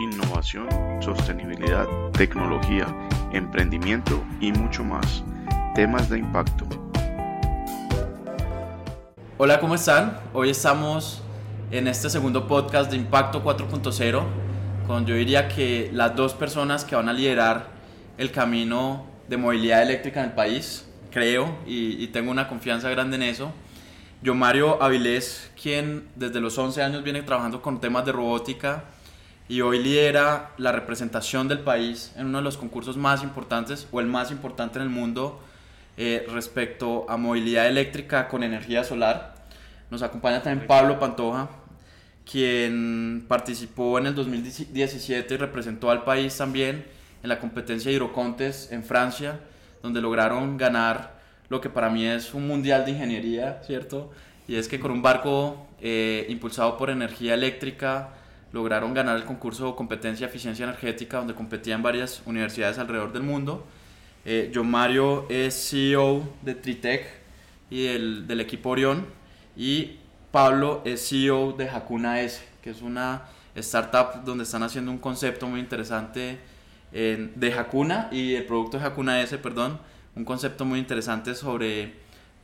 innovación, sostenibilidad, tecnología, emprendimiento y mucho más. Temas de impacto. Hola, ¿cómo están? Hoy estamos en este segundo podcast de Impacto 4.0 con yo diría que las dos personas que van a liderar el camino de movilidad eléctrica en el país, creo, y, y tengo una confianza grande en eso. Yo, Mario Avilés, quien desde los 11 años viene trabajando con temas de robótica y hoy lidera la representación del país en uno de los concursos más importantes o el más importante en el mundo eh, respecto a movilidad eléctrica con energía solar. Nos acompaña también Pablo Pantoja, quien participó en el 2017 y representó al país también en la competencia Hidrocontes en Francia, donde lograron ganar lo que para mí es un mundial de ingeniería, ¿cierto? Y es que con un barco eh, impulsado por energía eléctrica lograron ganar el concurso competencia eficiencia energética donde competían varias universidades alrededor del mundo. Eh, John Mario es CEO de Tritec y del, del equipo Orión y Pablo es CEO de Hakuna S, que es una startup donde están haciendo un concepto muy interesante de Hakuna y el producto de Hakuna S, perdón, un concepto muy interesante sobre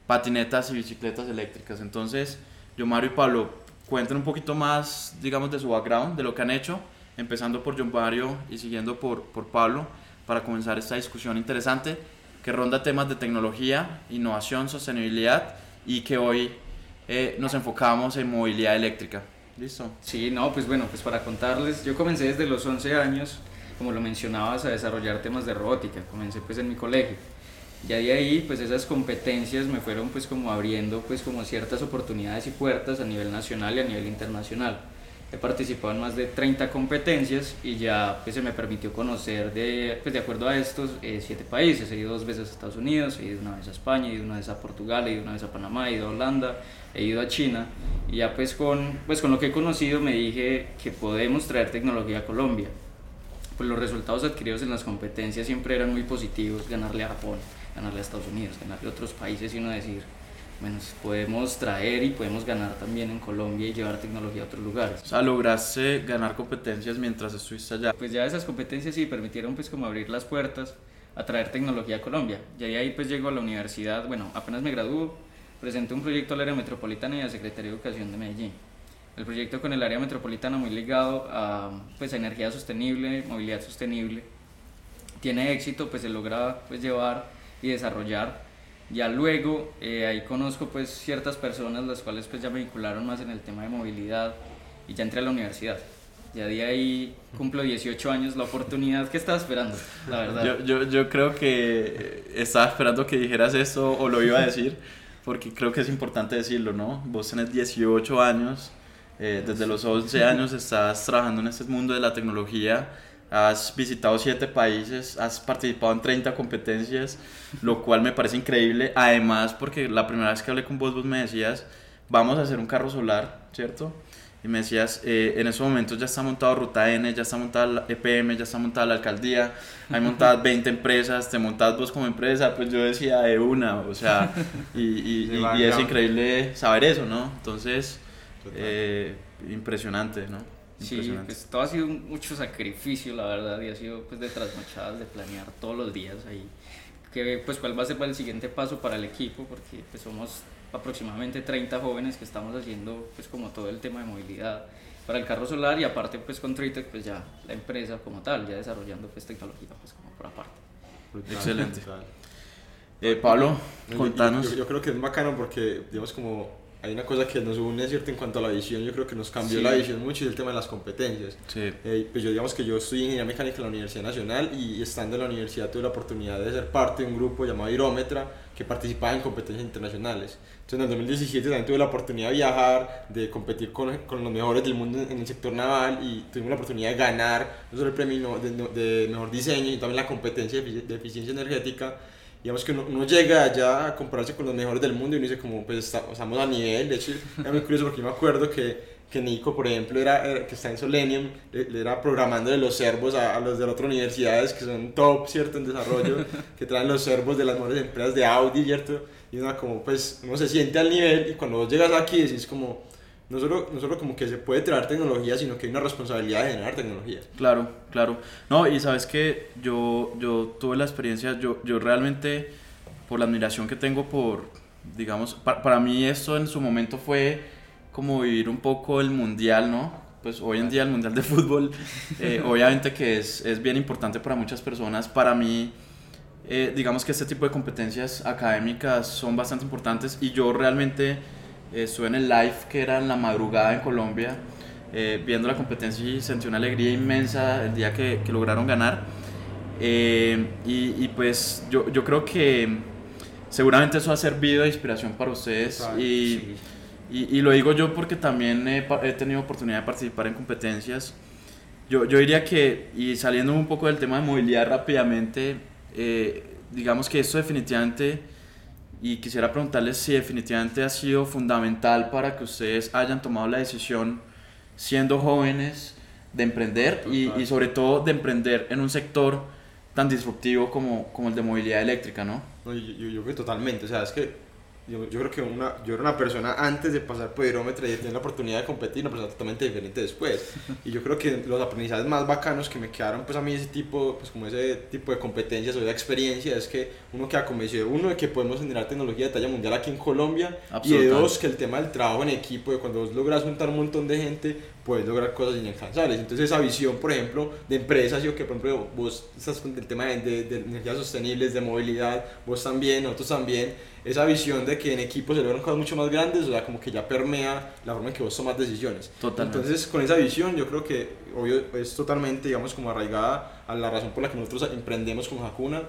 patinetas y bicicletas eléctricas. Entonces, yo, Mario y Pablo, cuenten un poquito más, digamos, de su background, de lo que han hecho, empezando por John Mario y siguiendo por, por Pablo, para comenzar esta discusión interesante que ronda temas de tecnología, innovación, sostenibilidad y que hoy eh, nos enfocamos en movilidad eléctrica. ¿Listo? Sí, no, pues bueno, pues para contarles, yo comencé desde los 11 años, como lo mencionabas, a desarrollar temas de robótica. Comencé pues en mi colegio ya de ahí pues esas competencias me fueron pues como abriendo pues como ciertas oportunidades y puertas a nivel nacional y a nivel internacional. He participado en más de 30 competencias y ya pues se me permitió conocer de, pues de acuerdo a estos eh, siete países. He ido dos veces a Estados Unidos, he ido una vez a España, he ido una vez a Portugal, he ido una vez a Panamá, he ido a Holanda, he ido a China y ya pues con, pues con lo que he conocido me dije que podemos traer tecnología a Colombia. Pues los resultados adquiridos en las competencias siempre eran muy positivos, ganarle a Japón ganarle a Estados Unidos, ganarle a otros países y uno decir, bueno, podemos traer y podemos ganar también en Colombia y llevar tecnología a otros lugares. O sea, lograste ganar competencias mientras estuviste allá. Pues ya esas competencias sí permitieron pues como abrir las puertas a traer tecnología a Colombia. Y ahí pues llego a la universidad, bueno, apenas me graduó, presenté un proyecto al área metropolitana y a Secretaría de Educación de Medellín. El proyecto con el área metropolitana muy ligado a, pues, a energía sostenible, movilidad sostenible. Tiene éxito, pues se logra pues, llevar y desarrollar. Ya luego eh, ahí conozco pues ciertas personas las cuales pues ya me vincularon más en el tema de movilidad y ya entré a la universidad. Ya de ahí cumplo 18 años, la oportunidad que estaba esperando, la verdad. Yo, yo, yo creo que estaba esperando que dijeras eso o lo iba a decir, porque creo que es importante decirlo, ¿no? Vos tenés 18 años, eh, desde los 11 años estás trabajando en este mundo de la tecnología has visitado siete países, has participado en 30 competencias, lo cual me parece increíble. Además, porque la primera vez que hablé con vos, vos me decías, vamos a hacer un carro solar, ¿cierto? Y me decías, eh, en esos momentos ya está montado Ruta N, ya está montada la EPM, ya está montada la alcaldía, hay montadas 20 empresas, te montas vos como empresa, pues yo decía de una, o sea, y, y, y, es increíble saber eso, ¿no? Entonces, eh, impresionante, ¿no? Sí, pues todo ha sido mucho sacrificio, la verdad, y ha sido pues de trasnochadas, de planear todos los días ahí. Que, pues cuál va a ser el siguiente paso para el equipo, porque pues somos aproximadamente 30 jóvenes que estamos haciendo pues como todo el tema de movilidad para el carro solar y aparte pues con Tritec pues ya la empresa como tal, ya desarrollando pues tecnología pues como por aparte. Excelente. Eh, Pablo, contanos. Yo, yo, creo que es bacano porque digamos como hay una cosa que nos une, ¿cierto? En cuanto a la visión, yo creo que nos cambió la visión mucho y el tema de las competencias. Sí. Eh, pues yo digamos que yo estudié ingeniería mecánica en la Universidad Nacional y estando en la universidad tuve la oportunidad de ser parte de un grupo llamado Irómetra que participaba en competencias internacionales. Entonces en el 2017 también tuve la oportunidad de viajar, de competir con, con los mejores del mundo en el sector naval y tuvimos la oportunidad de ganar no solo el premio de, de, mejor diseño y también la competencia de eficiencia energética digamos que uno, llega allá a compararse con los mejores del mundo y uno dice como pues estamos a nivel, de hecho era muy curioso porque yo me acuerdo que, que Nico por ejemplo era, que está en Solenium, le, era programando de los servos a, los de las otras universidades que son top, ¿cierto? En desarrollo, que traen los servos de las mejores empresas de Audi, ¿cierto? Y uno como pues uno se siente al nivel y cuando vos llegas aquí decís como no solo, no solo como que se puede traer tecnología, sino que hay una responsabilidad de generar tecnología. Claro, claro. No, y sabes que yo, yo tuve la experiencia, yo, yo realmente, por la admiración que tengo por, digamos, pa- para mí esto en su momento fue como vivir un poco el mundial, ¿no? Pues hoy en día el mundial de fútbol, eh, obviamente que es, es bien importante para muchas personas. Para mí, eh, digamos que este tipo de competencias académicas son bastante importantes y yo realmente estuve en el live que era en la madrugada en Colombia eh, viendo la competencia y sentí una alegría inmensa el día que, que lograron ganar Eh, y, y pues yo, yo creo que seguramente eso ha servido de inspiración para ustedes Total, y, Sí. y, y lo digo yo porque también he, he tenido oportunidad de participar en competencias. Yo, yo diría que, y saliendo un poco del tema de movilidad rápidamente, eh, digamos que esto definitivamente, y quisiera preguntarles si definitivamente ha sido fundamental para que ustedes hayan tomado la decisión, siendo jóvenes, de emprender y, y sobre todo de emprender en un sector tan disruptivo como, como el de movilidad eléctrica, ¿no? No, yo, yo, yo creo que totalmente, o sea, es que yo, yo creo que una, yo era una persona antes de pasar por hidrómetro y de tener la oportunidad de competir, una persona totalmente diferente después. Y yo creo que los aprendizajes más bacanos que me quedaron, pues a mí ese tipo, pues como ese tipo de competencias o de experiencia, es que uno queda convencido, uno, de que podemos generar tecnología de talla mundial aquí en Colombia, y de dos, que el tema del trabajo en equipo, de cuando vos logras juntar un montón de gente, puedes lograr cosas inalcanzables. Entonces esa visión, por ejemplo, de empresas, yo que por ejemplo vos estás con el tema de, de, de energías sostenibles, de movilidad, vos también, nosotros también, esa visión de que en equipo se logran cosas mucho más grandes, o sea, como que ya permea la forma en que vos tomas decisiones. Totalmente. Entonces, con esa visión, yo creo que, obvio, es totalmente, digamos, como arraigada a la razón por la que nosotros emprendemos con Hakuna.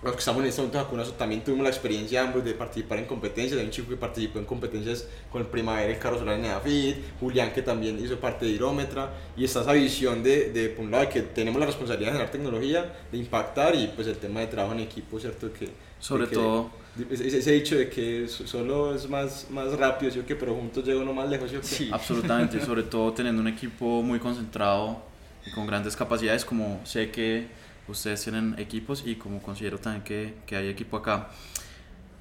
Los que estamos en este momento Hakuna también tuvimos la experiencia ambos de participar en competencias. Hay un chico que participó en competencias con el Primavera, el carro solar en Neafit, Julián que también hizo parte de Hidrómetra. Y está esa visión de, de, por un lado, que tenemos la responsabilidad de generar tecnología, de impactar y pues el tema de trabajo en equipo, ¿cierto? Que, Sobre que- todo ese, ese dicho de que so- solo es más, más rápido, ¿sí o qué? Pero juntos llega uno más lejos, ¿sí? Sí. Absolutamente, sobre todo teniendo un equipo muy concentrado y con grandes capacidades, como sé que ustedes tienen equipos y como considero también que, que hay equipo acá.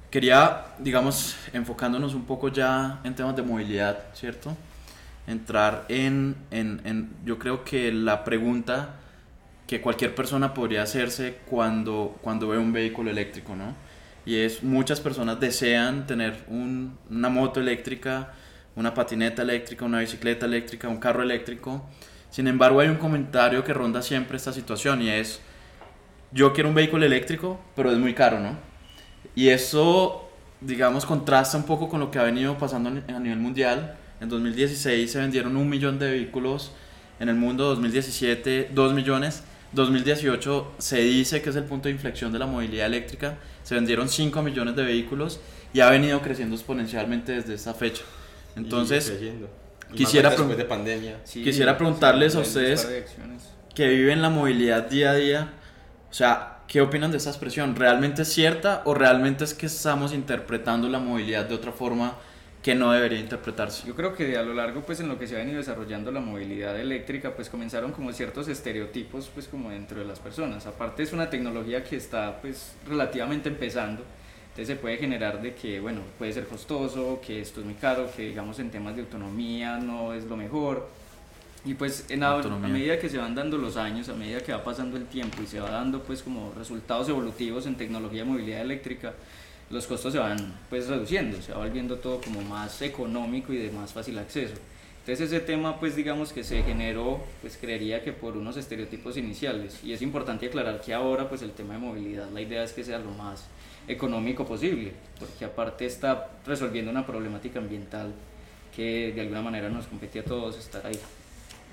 Quería, digamos, enfocándonos un poco ya en temas de movilidad, ¿cierto? Entrar en, en, en yo creo que la pregunta que cualquier persona podría hacerse cuando, cuando ve un vehículo eléctrico, ¿no? Y es, muchas personas desean tener un- una moto eléctrica, una patineta eléctrica, una bicicleta eléctrica, un carro eléctrico. Sin embargo, hay un comentario que ronda siempre esta situación y es, yo quiero un vehículo eléctrico, pero es muy caro, ¿no? Y eso, digamos, contrasta un poco con lo que ha venido pasando a nivel mundial. En 2016 se vendieron un millón de vehículos en el mundo, 2017 2 millones, 2018 se dice que es el punto de inflexión de la movilidad eléctrica, se vendieron 5 millones de vehículos y ha venido creciendo exponencialmente desde esa fecha. Entonces, quisiera después pregun- de pandemia. Sí, Quisiera preguntarles a ustedes- que viven la movilidad día a día, o sea, ¿qué opinan de esta expresión? ¿Realmente es cierta o realmente es que estamos interpretando la movilidad de otra forma que no debería interpretarse? Yo creo que a lo largo, pues en lo que se ha venido desarrollando la movilidad eléctrica, pues comenzaron como ciertos estereotipos, pues como dentro de las personas. Aparte es una tecnología que está, pues relativamente empezando. Entonces se puede generar de que, bueno, puede ser costoso, que esto es muy caro, que digamos en temas de autonomía no es lo mejor. Y pues en a, a medida que se van dando los años, a medida que va pasando el tiempo y se va dando pues como resultados evolutivos en tecnología de movilidad eléctrica, los costos se van pues reduciendo, se va volviendo todo como más económico y de más fácil acceso. Entonces ese tema pues digamos que se generó pues creería que por unos estereotipos iniciales y es importante aclarar que ahora pues el tema de movilidad la idea es que sea lo más económico posible porque aparte está resolviendo una problemática ambiental que de alguna manera nos compete a todos estar ahí.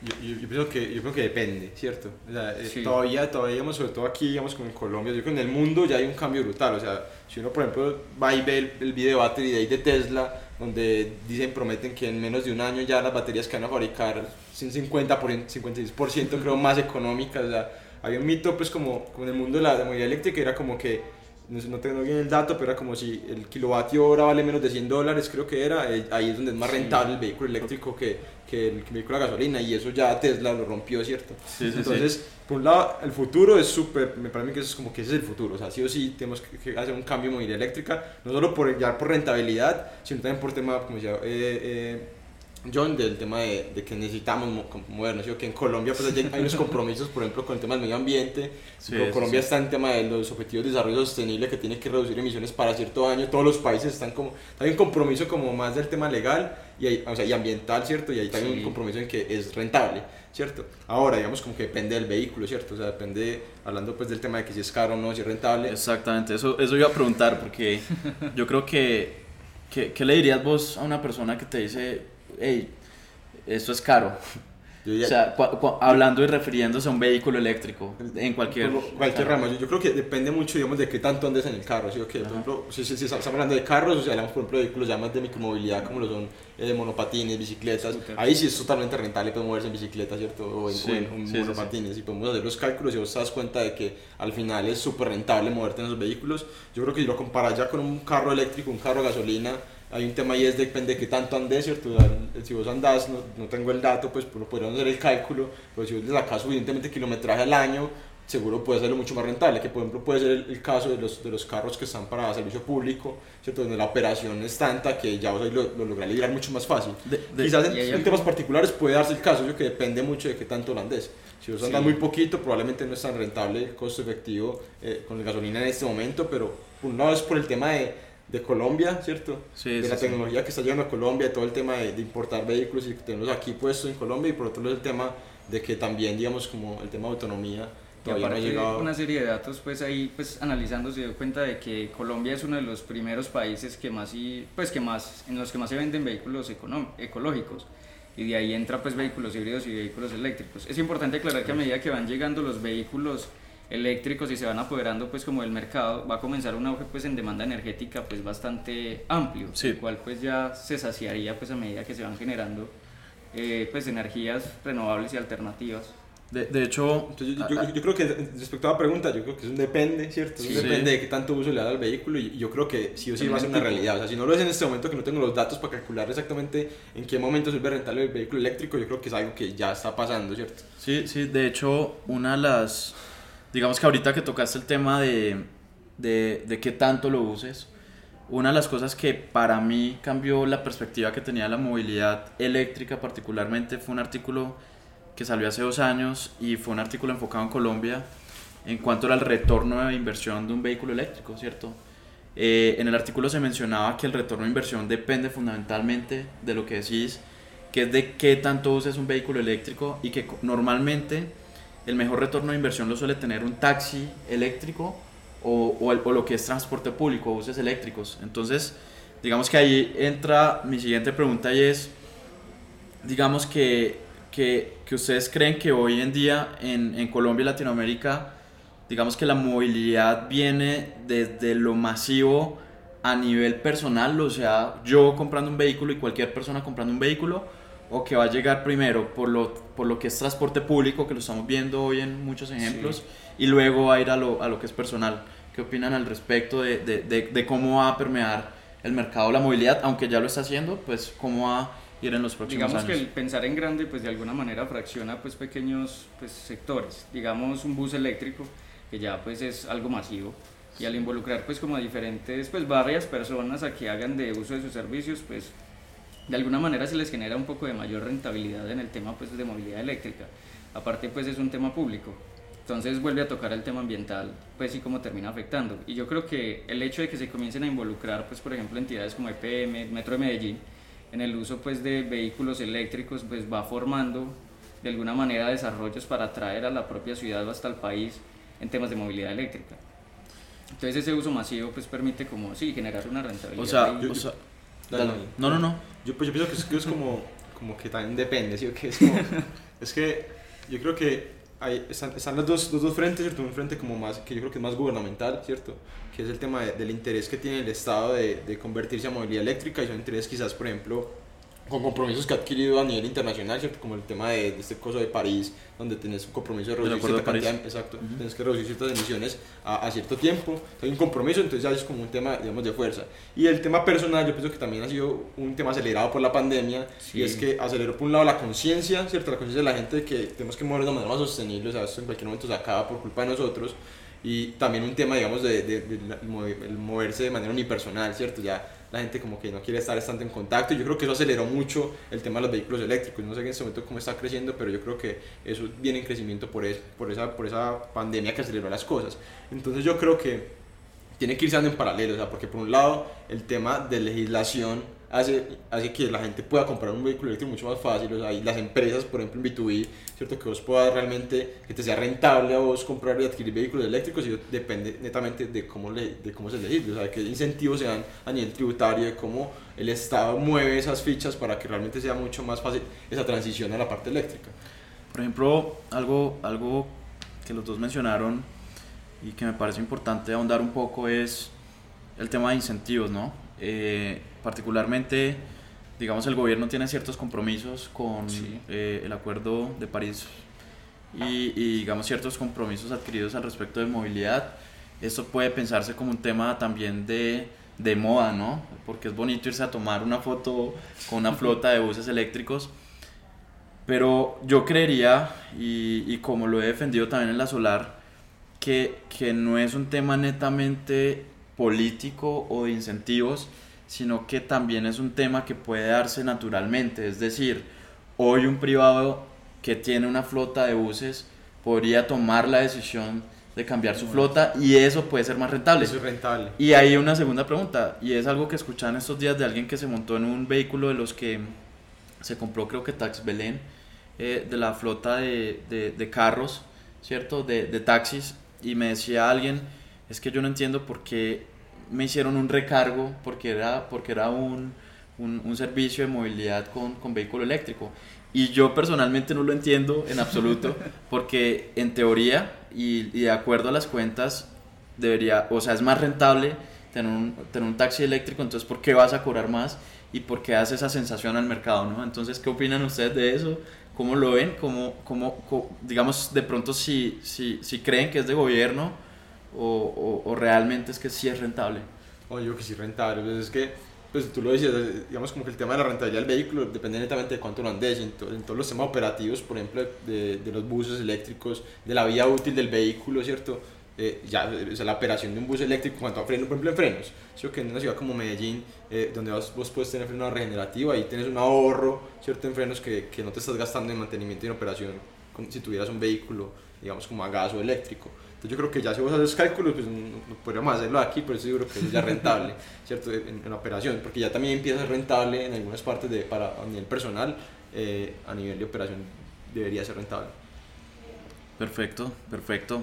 Yo, yo, pienso que, yo creo que depende, ¿cierto? O sea, eh, Sí. todavía, todavía, digamos, sobre todo aquí, digamos, como en Colombia, yo creo que en el mundo ya hay un cambio brutal. O sea, si uno, por ejemplo, va y ve el, el video Battery Day de Tesla, donde dicen, prometen que en menos de un año ya las baterías que van a fabricar son 50 por, 56% creo más económicas. O sea, había un mito, pues, como, como en el mundo de la de movilidad eléctrica, era como que no, sé, no tengo bien el dato, pero era como si el kilovatio hora vale menos de 100 dólares, creo que era, eh, ahí es donde es más Sí. rentable el vehículo eléctrico que, que el vehículo a gasolina, y eso ya Tesla lo rompió, ¿cierto? Sí, sí, Entonces, por un lado, el futuro es súper, me parece que eso es como que ese es el futuro, o sea, sí o sí tenemos que, que hacer un cambio en movilidad eléctrica, no solo por, ya por rentabilidad, sino también por tema, como decía, eh, eh, John del tema de, de que necesitamos movernos, ¿sí? O que en Colombia pues hay hay unos compromisos, por ejemplo, con el tema del medio ambiente, Sí, Colombia sí. está en tema de los objetivos de desarrollo sostenible que tiene que reducir emisiones para cierto año, todos los países están como, hay un compromiso como más del tema legal y, hay- o sea, y ambiental, ¿cierto? Y hay también Sí. un compromiso en que es rentable, ¿cierto? Ahora, digamos como que depende del vehículo, ¿cierto? O sea, depende, hablando pues del tema de que si es caro o no, si es rentable. Exactamente, eso, eso iba a preguntar porque yo creo que, que, ¿qué le dirías vos a una persona que te dice, hey, esto es caro? Yo O sea, hablando y refiriéndose a un vehículo eléctrico en cualquier... Cualquier rama. Yo, yo creo que depende mucho, digamos, de qué tanto andes en el carro. ¿sí? o qué? por ejemplo, si, si- si estamos hablando de carros, o sea, hablamos, por ejemplo, de vehículos ya más de micromovilidad, como lo son eh, monopatines, bicicletas. Ahí sí es totalmente rentable pues, moverse en bicicleta, ¿cierto? O en, Sí, o en- sí, monopatines. Y podemos hacer los cálculos y vos te das cuenta de que al final es súper rentable moverte en esos vehículos. Yo creo que si lo comparas ya con un carro eléctrico, un carro a gasolina, hay un tema ahí es depende de qué tanto andes, ¿cierto? Si vos andás, no, no tengo el dato, pues lo podríamos hacer el cálculo, pero si vos le sacas suficientemente kilometraje al año, seguro puede serlo mucho más rentable, que por ejemplo puede ser el, el caso de los, de los carros que están para servicio público, ¿cierto? Donde la operación es tanta que ya vos ahí lo, lo lográs liderar mucho más fácil. De- de- Quizás en, y en temas particulares puede darse el caso, yo que depende mucho de qué tanto lo andes. Si vos andas Sí. muy poquito, probablemente no es tan rentable el costo efectivo eh, con la gasolina en este momento, pero por un lado es por el tema de, de Colombia, ¿cierto? Sí, de sí, la sí. tecnología que está llegando a Colombia, todo el tema de, de importar vehículos y tenerlos aquí puestos en Colombia, y por otro lado el tema de que también, digamos, como el tema de autonomía todavía no ha llegado. una serie de datos, pues ahí pues analizando se dio cuenta de que Colombia es uno de los primeros países que más y pues que más en los que más se venden vehículos ecológicos y de ahí entra pues vehículos híbridos y vehículos eléctricos. Es importante aclarar que a medida que van llegando los vehículos eléctricos y se van apoderando pues como del mercado, va a comenzar un auge pues en demanda energética pues bastante amplio, Sí. el cual pues ya se saciaría pues a medida que se van generando eh, pues energías renovables y alternativas. De, de hecho, Entonces, yo, a- yo- yo creo que respecto a la pregunta, yo creo que es un depende, ¿cierto? Es un Sí. depende de qué tanto uso le da al vehículo y yo creo que sí o sí va a ser una realidad. O sea, si no lo es en este momento que no tengo los datos para calcular exactamente en qué momento se vuelve rentable el vehículo eléctrico, yo creo que es algo que ya está pasando, ¿cierto? Sí, sí, de hecho, una de las, digamos que ahorita que tocaste el tema de, de, de qué tanto lo uses, una de las cosas que para mí cambió la perspectiva que tenía la movilidad eléctrica particularmente fue un artículo que salió hace dos años y fue un artículo enfocado en Colombia en cuanto al retorno de inversión de un vehículo eléctrico, ¿cierto? Eh, en el artículo se mencionaba que el retorno de inversión depende fundamentalmente de lo que decís, que es de qué tanto uses un vehículo eléctrico y que normalmente el mejor retorno de inversión lo suele tener un taxi eléctrico o, o lo que es transporte público, buses eléctricos. Entonces, digamos que ahí entra mi siguiente pregunta y es, digamos que, que, que ustedes creen que hoy en día en, en Colombia y Latinoamérica, digamos que la movilidad viene desde lo masivo a nivel personal, o sea, yo comprando un vehículo y cualquier persona comprando un vehículo, o que va a llegar primero por lo, por lo que es transporte público, que lo estamos viendo hoy en muchos ejemplos, y luego va a ir a lo, a lo que es personal. ¿Qué opinan al respecto de, de, de, de cómo va a permear el mercado la movilidad, aunque ya lo está haciendo, pues cómo va a ir en los próximos Digamos que años? el pensar en grande, pues de alguna manera fracciona pues pequeños pues, sectores. Digamos un bus eléctrico, que ya pues es algo masivo. Y al involucrar pues como a diferentes, pues varias personas a que hagan de uso de sus servicios, pues de alguna manera se les genera un poco de mayor rentabilidad en el tema pues de movilidad eléctrica. Aparte pues es un tema público. Entonces vuelve a tocar el tema ambiental, pues y cómo termina afectando. Y yo creo que el hecho de que se comiencen a involucrar, pues por ejemplo entidades como EPM, Metro de Medellín, en el uso pues de vehículos eléctricos, pues va formando de alguna manera desarrollos para atraer a la propia ciudad o hasta el país en temas de movilidad eléctrica. Entonces ese uso masivo pues permite como sí generar una rentabilidad. O sea, Dale, dale. no, no, no. Yo, pues, yo pienso que es, que es como, como que también depende, ¿sí? o qué? Es, como- es que yo creo que hay, están, están los, dos, los dos frentes, ¿cierto? Un frente como más, que yo creo que es más gubernamental, ¿cierto? Que es el tema de- del interés que tiene el Estado de, de convertirse a movilidad eléctrica y son intereses quizás, por ejemplo, con compromisos que ha adquirido a nivel internacional, ¿cierto? Como el tema de, de este coso de París, donde tienes un compromiso de reducir cierta de cantidad, exacto, tienes que reducir ciertas emisiones a, a cierto tiempo, hay un compromiso, entonces ya es como un tema, digamos, de fuerza. Y el tema personal, yo pienso que también ha sido un tema acelerado por la pandemia, Sí. y es que aceleró por un lado la conciencia, ¿cierto? La conciencia de la gente de que tenemos que movernos de manera más sostenible, o sea, esto en cualquier momento se acaba por culpa de nosotros, y también un tema, digamos, de, de- de moverse de manera unipersonal, ¿cierto? Ya la gente como que no quiere estar tanto en contacto yo creo que eso aceleró mucho el tema de los vehículos eléctricos. No sé en este momento cómo está creciendo, pero yo creo que eso viene en crecimiento por, es- por, esa, por esa pandemia que aceleró las cosas. Entonces yo creo que tiene que irse dando en paralelo, o sea, porque por un lado el tema de legislación hace, hace que la gente pueda comprar un vehículo eléctrico mucho más fácil, o sea, y las empresas, por ejemplo en B2B, ¿cierto? Que vos puedas realmente, que te sea rentable a vos comprar y adquirir vehículos eléctricos y depende netamente de cómo, le, de cómo se legisle, o sea, qué incentivos se dan a nivel tributario, de cómo el Estado mueve esas fichas para que realmente sea mucho más fácil esa transición a la parte eléctrica. Por ejemplo, algo, algo que los dos mencionaron y que me parece importante ahondar un poco es el tema de incentivos, ¿no? Eh, particularmente, digamos, el gobierno tiene ciertos compromisos con Sí. eh, el Acuerdo de París y, y, digamos, ciertos compromisos adquiridos al respecto de movilidad. Esto puede pensarse como un tema también de, de moda, ¿no? Porque es bonito irse a tomar una foto con una flota de buses eléctricos. Pero yo creería, y, y como lo he defendido también en la Solar, que, que no es un tema netamente político o de incentivos, sino que también es un tema que puede darse naturalmente. Es decir, hoy un privado que tiene una flota de buses podría tomar la decisión de cambiar su flota y eso puede ser más rentable. Eso es rentable. Y hay una segunda pregunta, y es algo que escuchaban estos días de alguien que se montó en un vehículo de los que se compró, creo que Tax Belén, eh, de la flota de, de- de carros, ¿cierto? De, de taxis, y me decía alguien, es que yo no entiendo por qué me hicieron un recargo, porque era, porque era un, un, un servicio de movilidad con, con vehículo eléctrico. Y yo personalmente no lo entiendo en absoluto, porque en teoría y, y de acuerdo a las cuentas, debería, o sea, es más rentable tener un, tener un taxi eléctrico, entonces ¿por qué vas a cobrar más? Y por qué hace esa sensación al mercado, ¿no? Entonces, ¿qué opinan ustedes de eso? ¿Cómo lo ven? ¿Cómo, cómo, co- digamos, de pronto si, si, si creen que es de gobierno o, o, o realmente es que sí es rentable? Oye, yo que sí rentable, pues es que, pues tú lo decías, eh, digamos como que el tema de la rentabilidad del vehículo depende netamente de cuánto lo andes, en, to- en todos los temas operativos, por ejemplo, de, de los buses eléctricos, de la vida útil del vehículo, ¿cierto? Eh, ya, eh, o sea, la operación de un bus eléctrico, cuanto a freno, por ejemplo, en frenos, ¿cierto? Que en una ciudad como Medellín, eh, donde vos, vos puedes tener freno regenerativo, ahí tienes un ahorro, ¿cierto? En frenos que, que no te estás gastando en mantenimiento y en operación, como si tuvieras un vehículo, digamos, como a gas o eléctrico. Entonces yo creo que ya si vos haces cálculos, pues no, no podríamos hacerlo aquí, pero eso yo creo que es ya rentable, ¿cierto? En, en operación, porque ya también empieza a ser rentable en algunas partes de, para, a nivel personal, eh, a nivel de operación debería ser rentable. Perfecto, perfecto.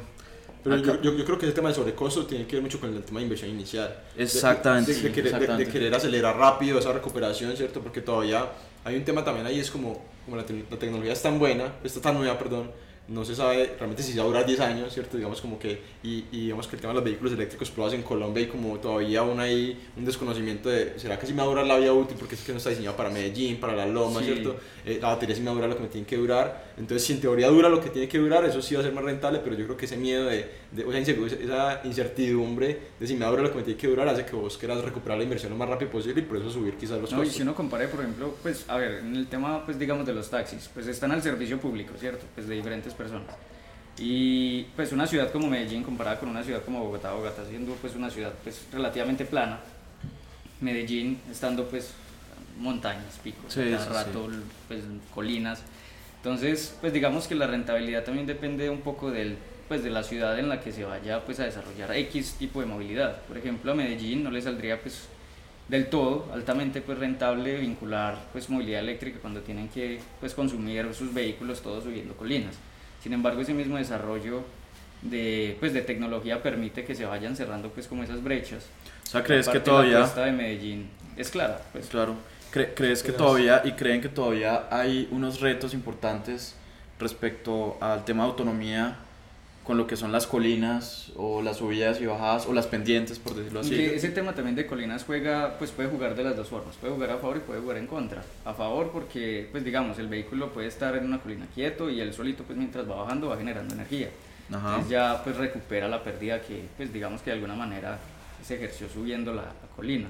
Pero yo, yo, yo creo que ese tema de sobrecosto tiene que ver mucho con el tema de inversión inicial. De- Exactamente, De, de querer, de- de exactamente. querer acelerar rápido esa recuperación, ¿cierto? Porque todavía hay un tema también ahí, es como, como la, te- la tecnología es tan buena, está tan nueva, perdón, no se sabe realmente si se va a durar 10 años, ¿cierto? Digamos como que, y, y digamos que el tema de los vehículos eléctricos probados en Colombia y como todavía aún hay un desconocimiento de, ¿será que sí me va a durar la vida útil? Porque es que no está diseñado para Medellín, para la Loma, Sí. ¿cierto? Eh, la batería sí me va a durar lo que me tiene que durar. Entonces, si en teoría dura lo que tiene que durar, eso sí va a ser más rentable, pero yo creo que ese miedo de, de o sea, esa incertidumbre de si me va a durar lo que me tiene que durar hace que vos quieras recuperar la inversión lo más rápido posible y por eso subir quizás los No, y costos. si uno compare, por ejemplo, pues, a ver, en el tema, pues, digamos, de los taxis, pues están al servicio público, ¿cierto? Pues de diferentes personas. Y, pues, una ciudad como Medellín, comparada con una ciudad como Bogotá, Bogotá siendo, pues, una ciudad, pues, relativamente plana, Medellín estando, pues, montañas, picos, Sí, cada sí, rato, pues, colinas. Entonces, pues, digamos que la rentabilidad también depende un poco del pues de la ciudad en la que se vaya pues a desarrollar X tipo de movilidad. Por ejemplo, a Medellín no le saldría pues del todo altamente pues rentable vincular pues movilidad eléctrica cuando tienen que pues consumir sus vehículos todos subiendo colinas. Sin embargo, ese mismo desarrollo de pues de tecnología permite que se vayan cerrando pues como esas brechas. O sea, ¿crees que La todavía... apuesta de Medellín es clara, pues Claro. Cre- ¿Crees que todavía, y creen que todavía hay unos retos importantes respecto al tema de autonomía con lo que son las colinas o las subidas y bajadas o las pendientes, por decirlo así? Que ese tema también de colinas juega, pues puede jugar de las dos formas, puede jugar a favor y puede jugar en contra. A favor porque, pues digamos, el vehículo puede estar en una colina quieto y él solito, pues mientras va bajando va generando energía. Ajá. Entonces ya pues recupera la pérdida que, pues digamos que de alguna manera se ejerció subiendo la, la colina.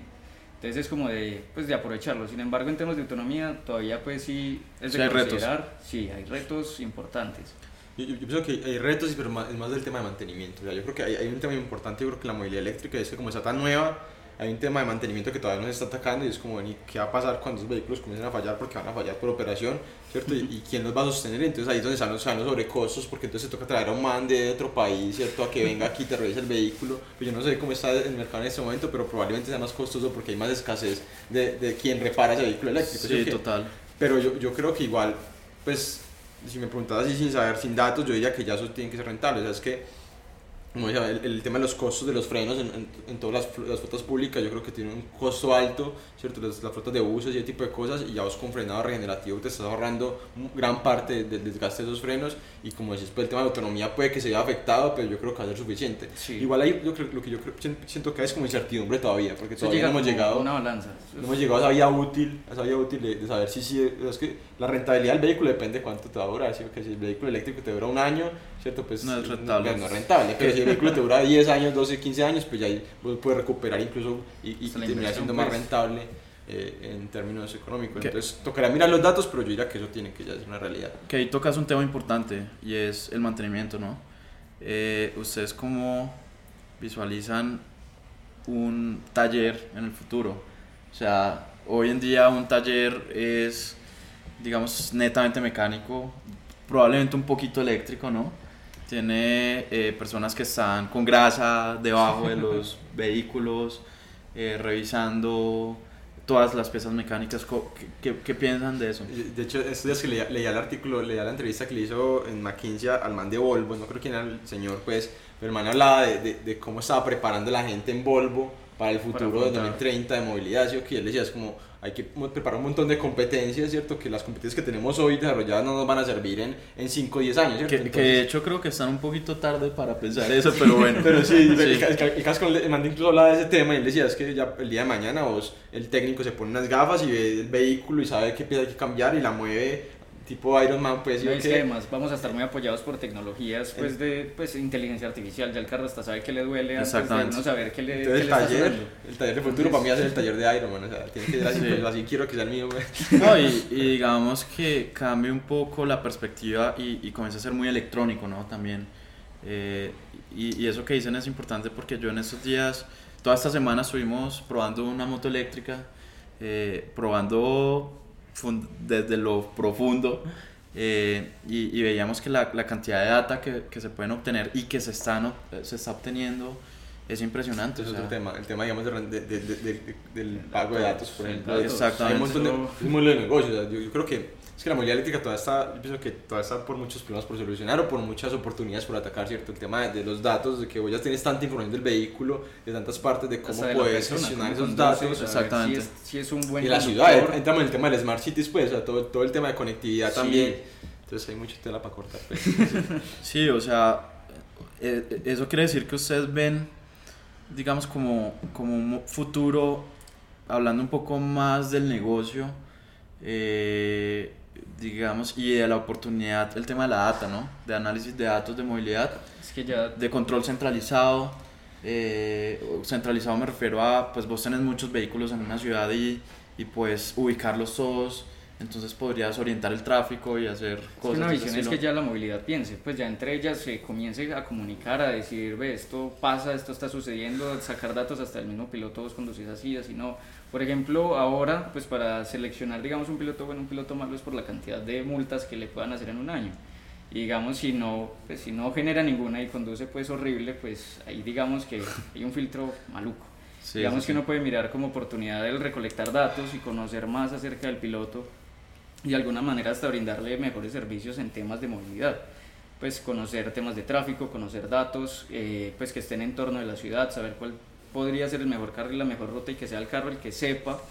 Entonces es como de, pues de aprovecharlo. Sin embargo, en temas de autonomía todavía pues sí es de Sí hay retos. considerar, sí, hay retos importantes. Yo, yo pienso que hay retos, pero más, es más del tema de mantenimiento. O sea, yo creo que hay, hay un tema importante, yo creo que la movilidad eléctrica es que como está tan nueva, hay un tema de mantenimiento que todavía nos está atacando y es como, bueno, ¿y ¿qué va a pasar cuando los vehículos comiencen a fallar? Porque van a fallar por operación, ¿cierto? ¿Y, y quién los va a sostener? Entonces ahí es donde están los, están los sobrecostos, porque entonces se toca traer a un man de otro país, ¿cierto? A que venga aquí y te revise el vehículo. Pues yo no sé cómo está el mercado en este momento, pero probablemente sea más costoso porque hay más escasez de, de quien repara ese vehículo eléctrico. Sí, ¿sí? total. Pero yo, yo creo que igual, pues, si me preguntas así sin saber, sin datos, yo diría que ya eso tiene que ser rentable. O sea, es que como el, el, tema de los costos de los frenos en, en, en todas las, las, flotas públicas, yo creo que tiene un costo alto, ¿cierto? Las, las, flotas de buses y ese tipo de cosas, y ya vos con frenado regenerativo te estás ahorrando gran parte del desgaste de esos frenos, y como decís, pues el tema de autonomía puede que se vea afectado, pero yo creo que va a ser suficiente. Sí. Igual ahí yo creo, lo que yo creo, siento que es como incertidumbre todavía, porque todavía no hemos llegado una balanza. No hemos llegado a esa vía útil, a esa vía útil de, de saber si, si es que la rentabilidad del vehículo depende de cuánto te va a durar, ¿sí? que si el vehículo eléctrico te dura un año, ¿cierto? Pues no es rentable. No, no es rentable, pero si el vehículo te dura 10 años, 12, 15 años, pues ya ahí puedes recuperar incluso y, y terminar siendo más pues. rentable eh, en términos económicos. ¿Qué? Entonces tocará mirar los datos, pero yo diría que eso tiene que ya ser una realidad. Que ahí tocas un tema importante y es el mantenimiento, ¿no? Eh, ¿Ustedes cómo visualizan un taller en el futuro? O sea, hoy en día un taller es, digamos, netamente mecánico, probablemente un poquito eléctrico, ¿no? Tiene eh, personas que están con grasa debajo de los vehículos, eh, revisando todas las piezas mecánicas. ¿Qué, qué, qué piensan de eso? De hecho, estos días que leía, leía, el artículo, leía la entrevista que le hizo en McKinsey al man de Volvo, no creo quién era el señor, pues, pero el man hablaba de, de, de cómo estaba preparando la gente en Volvo para el futuro para de 2030 de movilidad, ¿sí? que él decía, es como hay que preparar un montón de competencias, ¿cierto? Que las competencias que tenemos hoy desarrolladas no nos van a servir en, en 5 o 10 años, ¿cierto? Que, Entonces, que, de hecho creo que están un poquito tarde para pensar eso, pero bueno. pero sí, sí. El, el, el, incluso hablaba de ese tema y él decía, es que ya el día de mañana vos, el técnico se pone unas gafas y ve el vehículo y sabe qué pieza hay que cambiar y la mueve tipo Iron Man, pues no, es que además vamos a estar muy apoyados por tecnologías pues de pues inteligencia artificial, ya el carro hasta sabe que le duele antes de uno saber qué le, Entonces, qué el le taller, el taller de futuro para mí va a ser el taller de Iron Man, o sea, tiene que ser así, sí. pues, así quiero que sea el mío. Pues. No, y, y, digamos que cambie un poco la perspectiva y, y comience a ser muy electrónico, ¿no? También. Eh, y, y eso que dicen es importante porque yo en estos días, toda esta semana estuvimos probando una moto eléctrica, eh, probando desde lo profundo eh, y, y, veíamos que la, la, cantidad de data que, que, se pueden obtener y que se, están, se está obteniendo es impresionante. Eso o sea, es el tema, el tema digamos, de, de, de, del pago de datos, por ejemplo. Exactamente. Hay un montón de, es un modelo de negocio. O sea, yo, yo, creo que es que la movilidad eléctrica todavía está, yo pienso que todavía está por muchos problemas por solucionar o por muchas oportunidades por atacar, ¿cierto? El tema de, los datos, de que vos ya tienes tanta información del vehículo, de tantas partes, de cómo puedes gestionar esos datos. Exactamente. Si es, si es un buen y la ciudad, entramos en el tema del Smart Cities, pues, o sea, todo, todo el tema de conectividad sí. también. Entonces hay mucha tela para cortar. Pues. sí, o sea, eh, eso quiere decir que ustedes ven, digamos, como, como un futuro, hablando un poco más del negocio, eh, digamos, y de la oportunidad, el tema de la data, ¿no? De análisis de datos de movilidad, es que ya... de control centralizado. Eh, centralizado me refiero a, pues vos tenés muchos vehículos en una ciudad y, y puedes ubicarlos todos entonces podrías orientar el tráfico y hacer cosas. Una visión es que ya la movilidad piense, pues ya entre ellas se comience a comunicar, a decir, ve, esto pasa, esto está sucediendo, sacar datos hasta el mismo piloto, vos conducís así, así no. Por ejemplo, ahora, pues para seleccionar, digamos, un piloto bueno, un piloto malo es por la cantidad de multas que le puedan hacer en un año. Y digamos, si no, pues si no genera ninguna y conduce pues horrible, pues ahí digamos que hay un filtro maluco. Sí, digamos sí, que uno puede mirar como oportunidad el recolectar datos y conocer más acerca del piloto y de alguna manera hasta brindarle mejores servicios en temas de movilidad. Pues conocer temas de tráfico, conocer datos, eh, pues que estén en torno de la ciudad, saber cuál podría ser el mejor carro y la mejor ruta y que sea el carro el que sepa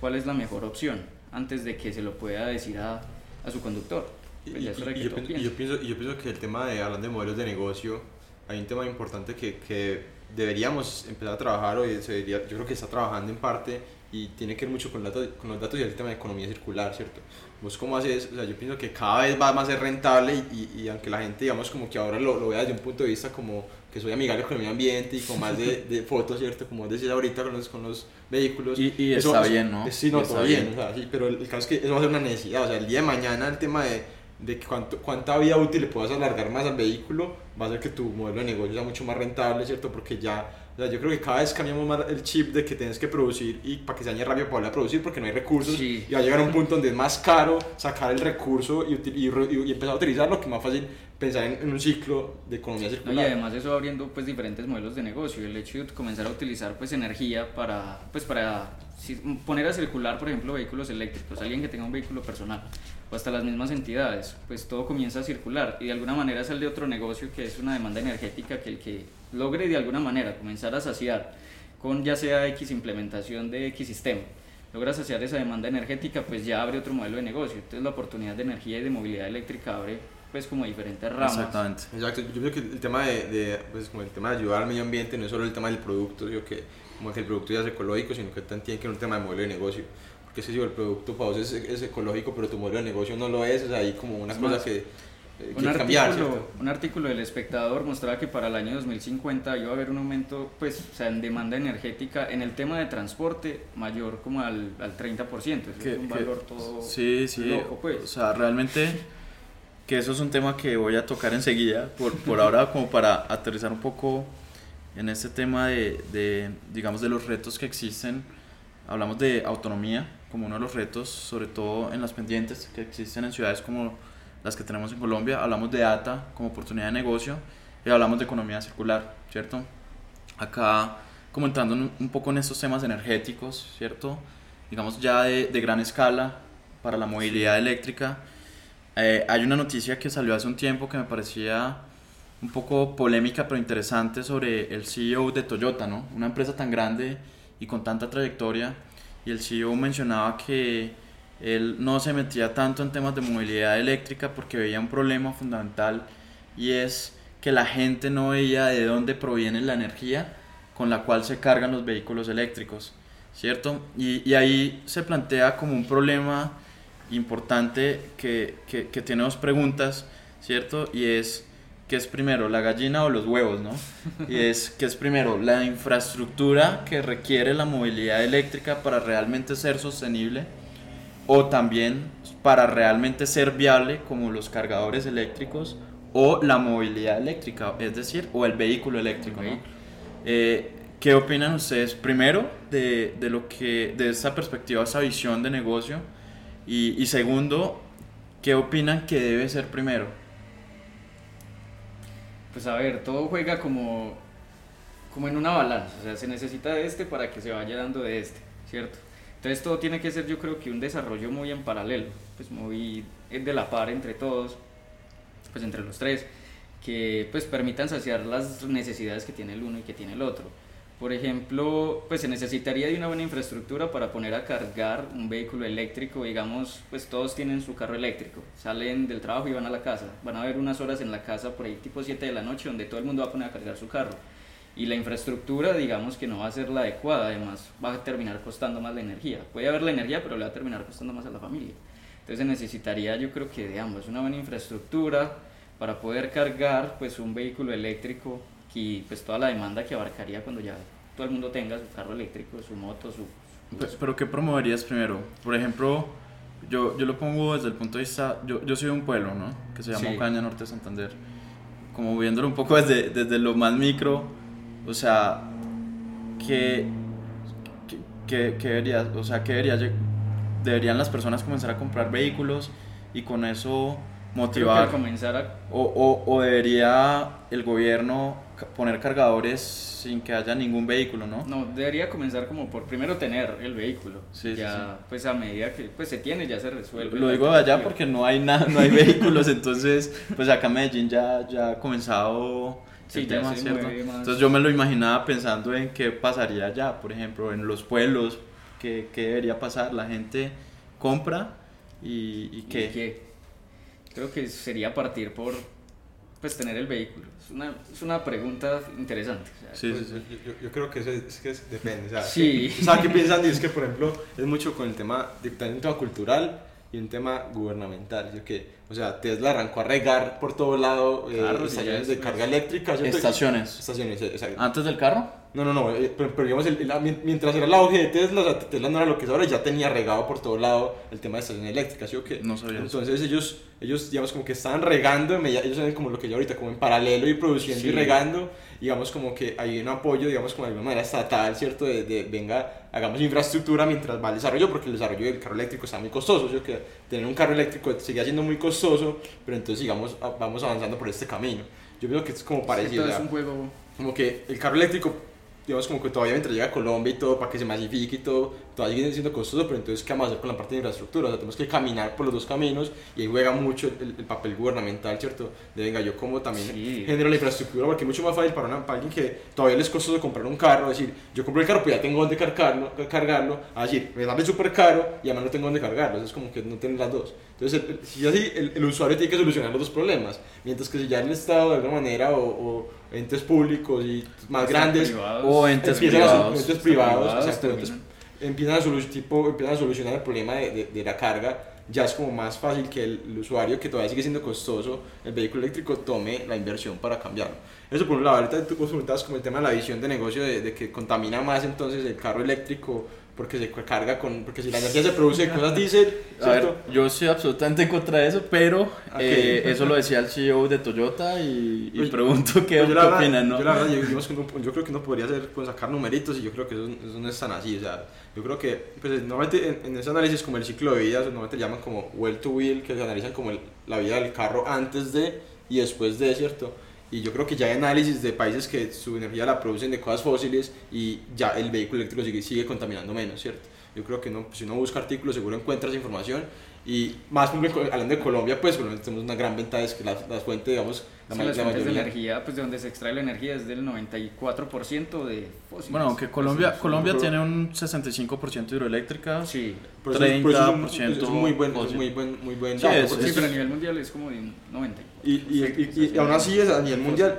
cuál es la mejor opción antes de que se lo pueda decir a, a su conductor. Pues y, y, yo pienso, yo, pienso, yo pienso que el tema de, hablando de modelos de negocio, hay un tema importante que, que deberíamos empezar a trabajar, o se debería, yo creo que está trabajando en parte, y tiene que ver mucho con, datos, con los datos y el tema de economía circular, ¿cierto? Vos cómo haces, o sea, yo pienso que cada vez va a ser rentable y, y, y, aunque la gente, digamos, como que ahora lo, lo, vea desde un punto de vista como que soy amigable con el medio ambiente y con más de, de fotos, ¿cierto? Como decía ahorita con los, con los vehículos. Y, y eso, está bien, ¿no? Sí, no, está bien, bien. O sea, sí, pero el, el caso es que eso va a ser una necesidad, o sea, el día de mañana el tema de de cuánto, cuánta vida útil le puedas alargar más al vehículo, va a hacer que tu modelo de negocio sea mucho más rentable, ¿cierto? Porque ya, o sea, yo creo que cada vez cambiamos más el chip de que tienes que producir y para que se dañe rápido para producir porque no hay recursos Sí. y va a llegar a un punto donde es más caro sacar el recurso y, y, y empezar a utilizarlo que más fácil pensar en, en un ciclo de economía No, y circular. además eso abriendo pues diferentes modelos de negocio, el hecho de comenzar a utilizar pues energía para pues para poner a circular por ejemplo vehículos eléctricos, alguien que tenga un vehículo personal o hasta las mismas entidades, pues todo comienza a circular y de alguna manera sale otro negocio que es una demanda energética que el que logre de alguna manera comenzar a saciar con ya sea X implementación de X sistema, logra saciar esa demanda energética, pues ya abre otro modelo de negocio. Entonces la oportunidad de energía y de movilidad eléctrica abre pues como diferentes ramas. Exactamente. Exacto, yo creo que el tema de, de, pues, como el tema de ayudar al medio ambiente no es solo el tema del producto, digo que como que el producto ya es ecológico, sino que también tiene que ver un tema de modelo de negocio. Porque es que si el producto para vos es, es ecológico, pero tu modelo de negocio no lo es, o sea, ahí como una Es cosa más, que, eh, Un que cambiar, artículo, ¿cierto? un artículo del espectador mostraba que para el año 2050 iba a haber un aumento pues, o sea, en demanda energética en el tema de transporte mayor como al, al 30%. Eso Que- es un que- valor todo Sí, sí. loco, pues. O sea, realmente que eso es un tema que voy a tocar enseguida, por, por ahora como para aterrizar un poco en este tema de, de, digamos, de los retos que existen. Hablamos de autonomía como uno de los retos, sobre todo en las pendientes que existen en ciudades como las que tenemos en Colombia. Hablamos de data como oportunidad de negocio y hablamos de economía circular, ¿cierto? Acá, como entrando en un- poco en estos temas energéticos, ¿cierto? Digamos ya de, de gran escala para la movilidad eléctrica. Eh, hay una noticia que salió hace un tiempo que me parecía un poco polémica pero interesante sobre el CEO de Toyota, ¿no? Una empresa tan grande y con tanta trayectoria. Y el CEO mencionaba que él no se metía tanto en temas de movilidad eléctrica porque veía un problema fundamental y es que la gente no veía de dónde proviene la energía con la cual se cargan los vehículos eléctricos, ¿cierto? Y, y ahí se plantea como un problema importante que, que, que tiene dos preguntas, ¿cierto? Y es, ¿qué es primero, la gallina o los huevos, no? Y es, ¿qué es primero, la infraestructura que requiere la movilidad eléctrica para realmente ser sostenible? O también para realmente ser viable como los cargadores eléctricos o la movilidad eléctrica, es decir, o el vehículo eléctrico, ¿no? Eh, ¿Qué opinan ustedes primero de, de lo que de esta perspectiva, esa visión de negocio? Y, segundo, ¿qué opinan que debe ser primero? Pues a ver, todo juega como, como en una balanza, o sea, se necesita de este para que se vaya dando de este, ¿cierto? Entonces todo tiene que ser yo creo que un desarrollo muy en paralelo, pues muy de la par entre todos, pues entre los tres, que pues permitan saciar las necesidades que tiene el uno y que tiene el otro. Por ejemplo, pues se necesitaría de una buena infraestructura para poner a cargar un vehículo eléctrico, digamos, pues todos tienen su carro eléctrico, salen del trabajo y van a la casa, van a ver unas horas en la casa por ahí tipo 7 de la noche donde todo el mundo va a poner a cargar su carro. Y la infraestructura, digamos que no va a ser la adecuada, además va a terminar costando más la energía. Puede haber la energía, pero le va a terminar costando más a la familia. Entonces se necesitaría, yo creo que de ambos, una buena infraestructura para poder cargar pues un vehículo eléctrico y pues toda la demanda que abarcaría cuando ya todo el mundo tenga su carro eléctrico, su moto, su... Pe- Pero ¿qué promoverías primero? Por ejemplo, yo, yo lo pongo desde el punto de vista, yo, yo soy de un pueblo, ¿no? Que se llama Sí. Ocaña, Norte de Santander. Como viéndolo un poco desde, desde lo más micro, o sea, ¿qué, qué, qué- qué debería, o sea, qué debería, deberían las personas comenzar a comprar vehículos y con eso que motivar? comenzar a... O, o, o debería el gobierno poner cargadores sin que haya ningún vehículo, ¿no? No, debería comenzar como por primero tener el vehículo. Sí, sí, ya, pues a medida que pues se tiene ya se resuelve. Lo digo de allá alternativa. porque no hay nada, no hay vehículos, entonces pues acá en Medellín ya, ya ha comenzado Sí, el tema. Entonces yo me lo imaginaba pensando en qué pasaría allá, por ejemplo, en los pueblos, qué, qué debería pasar, la gente compra y, y ¿Y qué. qué? Creo que sería partir por pues tener el vehículo. Es una, es una pregunta interesante. o sea, Sí, Pues, sí, sí. Yo, yo- creo que eso es, que es- depende. O sea, Sí. que- o sea, ¿qué piensan? Y es que, por ejemplo, es mucho con el tema, de, también un tema cultural y un tema gubernamental. Yo que O sea, Tesla arrancó a regar por todo lado eh, y ya estaciones de carga eléctrica. ¿cierto? Estaciones. Estaciones, eh, exacto. ¿Antes del carro? No, no, no, eh, pero, pero digamos, el- el- mien- mientras era el auge de Tesla, o sea, Tesla no era lo que es ahora, ya tenía regado por todo lado el tema de estaciones eléctricas, ¿sí o qué? No sabía eso. Entonces ellos, ellos, digamos, como que estaban regando, ellos saben como lo que yo ahorita, como en paralelo y produciendo y Sí. regando, digamos, como que hay un apoyo, digamos, como de alguna manera estatal, ¿cierto? De, de, venga, hagamos infraestructura mientras va el desarrollo, porque el desarrollo del carro eléctrico está muy costoso, ¿sí o qué? Tener un carro eléctrico sigue siendo muy costoso, pero entonces, digamos, vamos avanzando por este camino. Yo creo que es como parecido. todo es un juego. como que el carro eléctrico, digamos como que todavía mientras llega a Colombia y todo, para que se masifique y todo, todavía sigue siendo costoso, pero entonces ¿qué vamos a hacer con la parte de infraestructura? O sea, tenemos que caminar por los dos caminos y ahí juega mucho el, el papel gubernamental, ¿cierto? De venga, yo como también Sí. genero la infraestructura, porque es mucho más fácil para, una, para alguien que todavía le es costoso comprar un carro, decir, yo compro el carro, pues ya tengo donde cargarlo, cargarlo, a decir, me sale súper caro y además no tengo donde cargarlo, eso es como que no tener las dos. Entonces, el- si así, el, el usuario tiene que solucionar los dos problemas, mientras que si ya el Estado de alguna manera o, o entes públicos y más grandes privados. O entes empiezan a, privados. entes privados, privados exacto, terminan. entonces empiezan a, solu- tipo, empiezan a solucionar el problema de, de- de la carga, ya es como más fácil que el, el usuario, que todavía sigue siendo costoso, el vehículo eléctrico tome la inversión para cambiarlo. Eso por un lado, ahorita tú preguntabas como el tema de la visión de negocio, de, de que contamina más entonces el carro eléctrico, porque se carga con, porque si la energía se produce de cosas diésel, A ver, ¿cierto? yo estoy absolutamente en contra de eso, pero eh, eso lo decía el CEO de Toyota y, y pregunto qué, Pues qué yo, la verdad, opinan, ¿no? yo la verdad, yo, creo que uno podría hacer, pues, sacar numeritos y yo creo que eso, eso no es tan así. O sea, yo creo que, pues, normalmente en, en ese análisis, como el ciclo de vida, normalmente llaman como well to wheel, que se analizan como el- la vida del carro antes de y después de, ¿cierto? Y yo creo que ya hay análisis de países que su energía la producen de cosas fósiles y ya el vehículo eléctrico sigue, sigue contaminando menos, ¿cierto? Yo creo que no, si uno busca artículos seguro encuentra esa información y más hablando de Colombia, pues Colombia tenemos una gran ventaja, es que la, la fuente, digamos, la, Sí, las la fuentes de mayoría... energía, pues de donde se extrae la energía es del 94% de fósiles. Bueno, aunque Colombia, sí, Colombia sí. tiene un 65% hidroeléctrica, Sí, Por eso- por eso es un- 30% es muy buen, es muy buen, muy buen Sí, dato, es- pero a nivel mundial es como de un 90. Y, y, y, y aún así es a nivel mundial,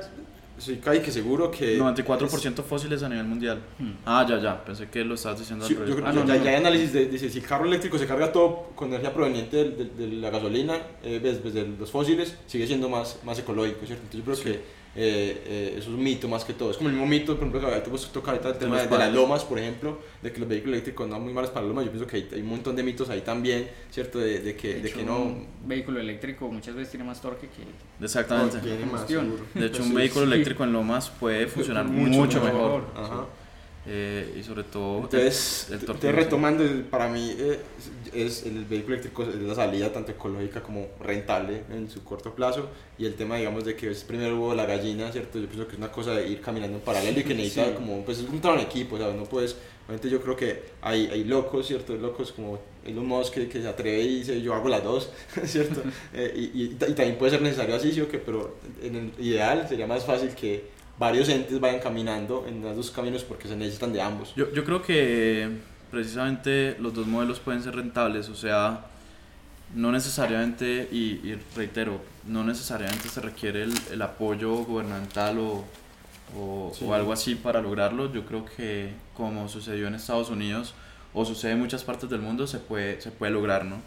soy casi que seguro que... 94% fósiles a nivel mundial. Hmm. Ah, ya, ya, pensé que lo estabas diciendo Sí, al yo revés. creo Ah, no, ya, no, ya hay no. análisis de, dice, si el carro eléctrico se carga todo con energía proveniente de, de- de la gasolina, eh, ves, ves, de los fósiles, sigue siendo más, más ecológico, ¿cierto? Entonces yo creo que eh, eh, eso es un mito más que todo. Es como el mismo mito, por ejemplo, que vos toca ahorita el De tema de, de las lomas, por ejemplo, de que los vehículos eléctricos andan muy malos para las lomas. Yo pienso que hay, hay un montón de mitos ahí también, ¿cierto? De, de que, De de hecho, que no... un vehículo eléctrico muchas veces tiene más torque que... Exactamente. no tiene más. De hecho, Pues un sí, vehículo sí. eléctrico en lomas puede funcionar Mucho mucho, mejor. mejor. Ajá. Eh, y sobre todo, Entonces, el- no retomando, para mí eh, es el vehículo eléctrico es la salida tanto ecológica como rentable en su corto plazo y el tema digamos de que es primero hubo la gallina, ¿cierto? Yo pienso que es una cosa de ir caminando en paralelo y que necesita Sí. como, pues es un trabajo en equipo, ¿sabes? No puedes, obviamente yo creo que hay, hay locos, ¿cierto? Hay locos como Elon Musk que, que se atreve y dice yo hago las dos, ¿cierto? Eh, y, y, y también puede ser necesario así, ¿sí o qué? Pero en el ideal sería más fácil que varios entes vayan caminando en los dos caminos porque se necesitan de ambos. Yo, yo creo que precisamente los dos modelos pueden ser rentables, o sea, no necesariamente, y, y reitero, no necesariamente se requiere el, el apoyo gubernamental o, o, Sí. o algo así para lograrlo. Yo creo que como sucedió en Estados Unidos o sucede en muchas partes del mundo, se puede, se puede lograr, ¿no?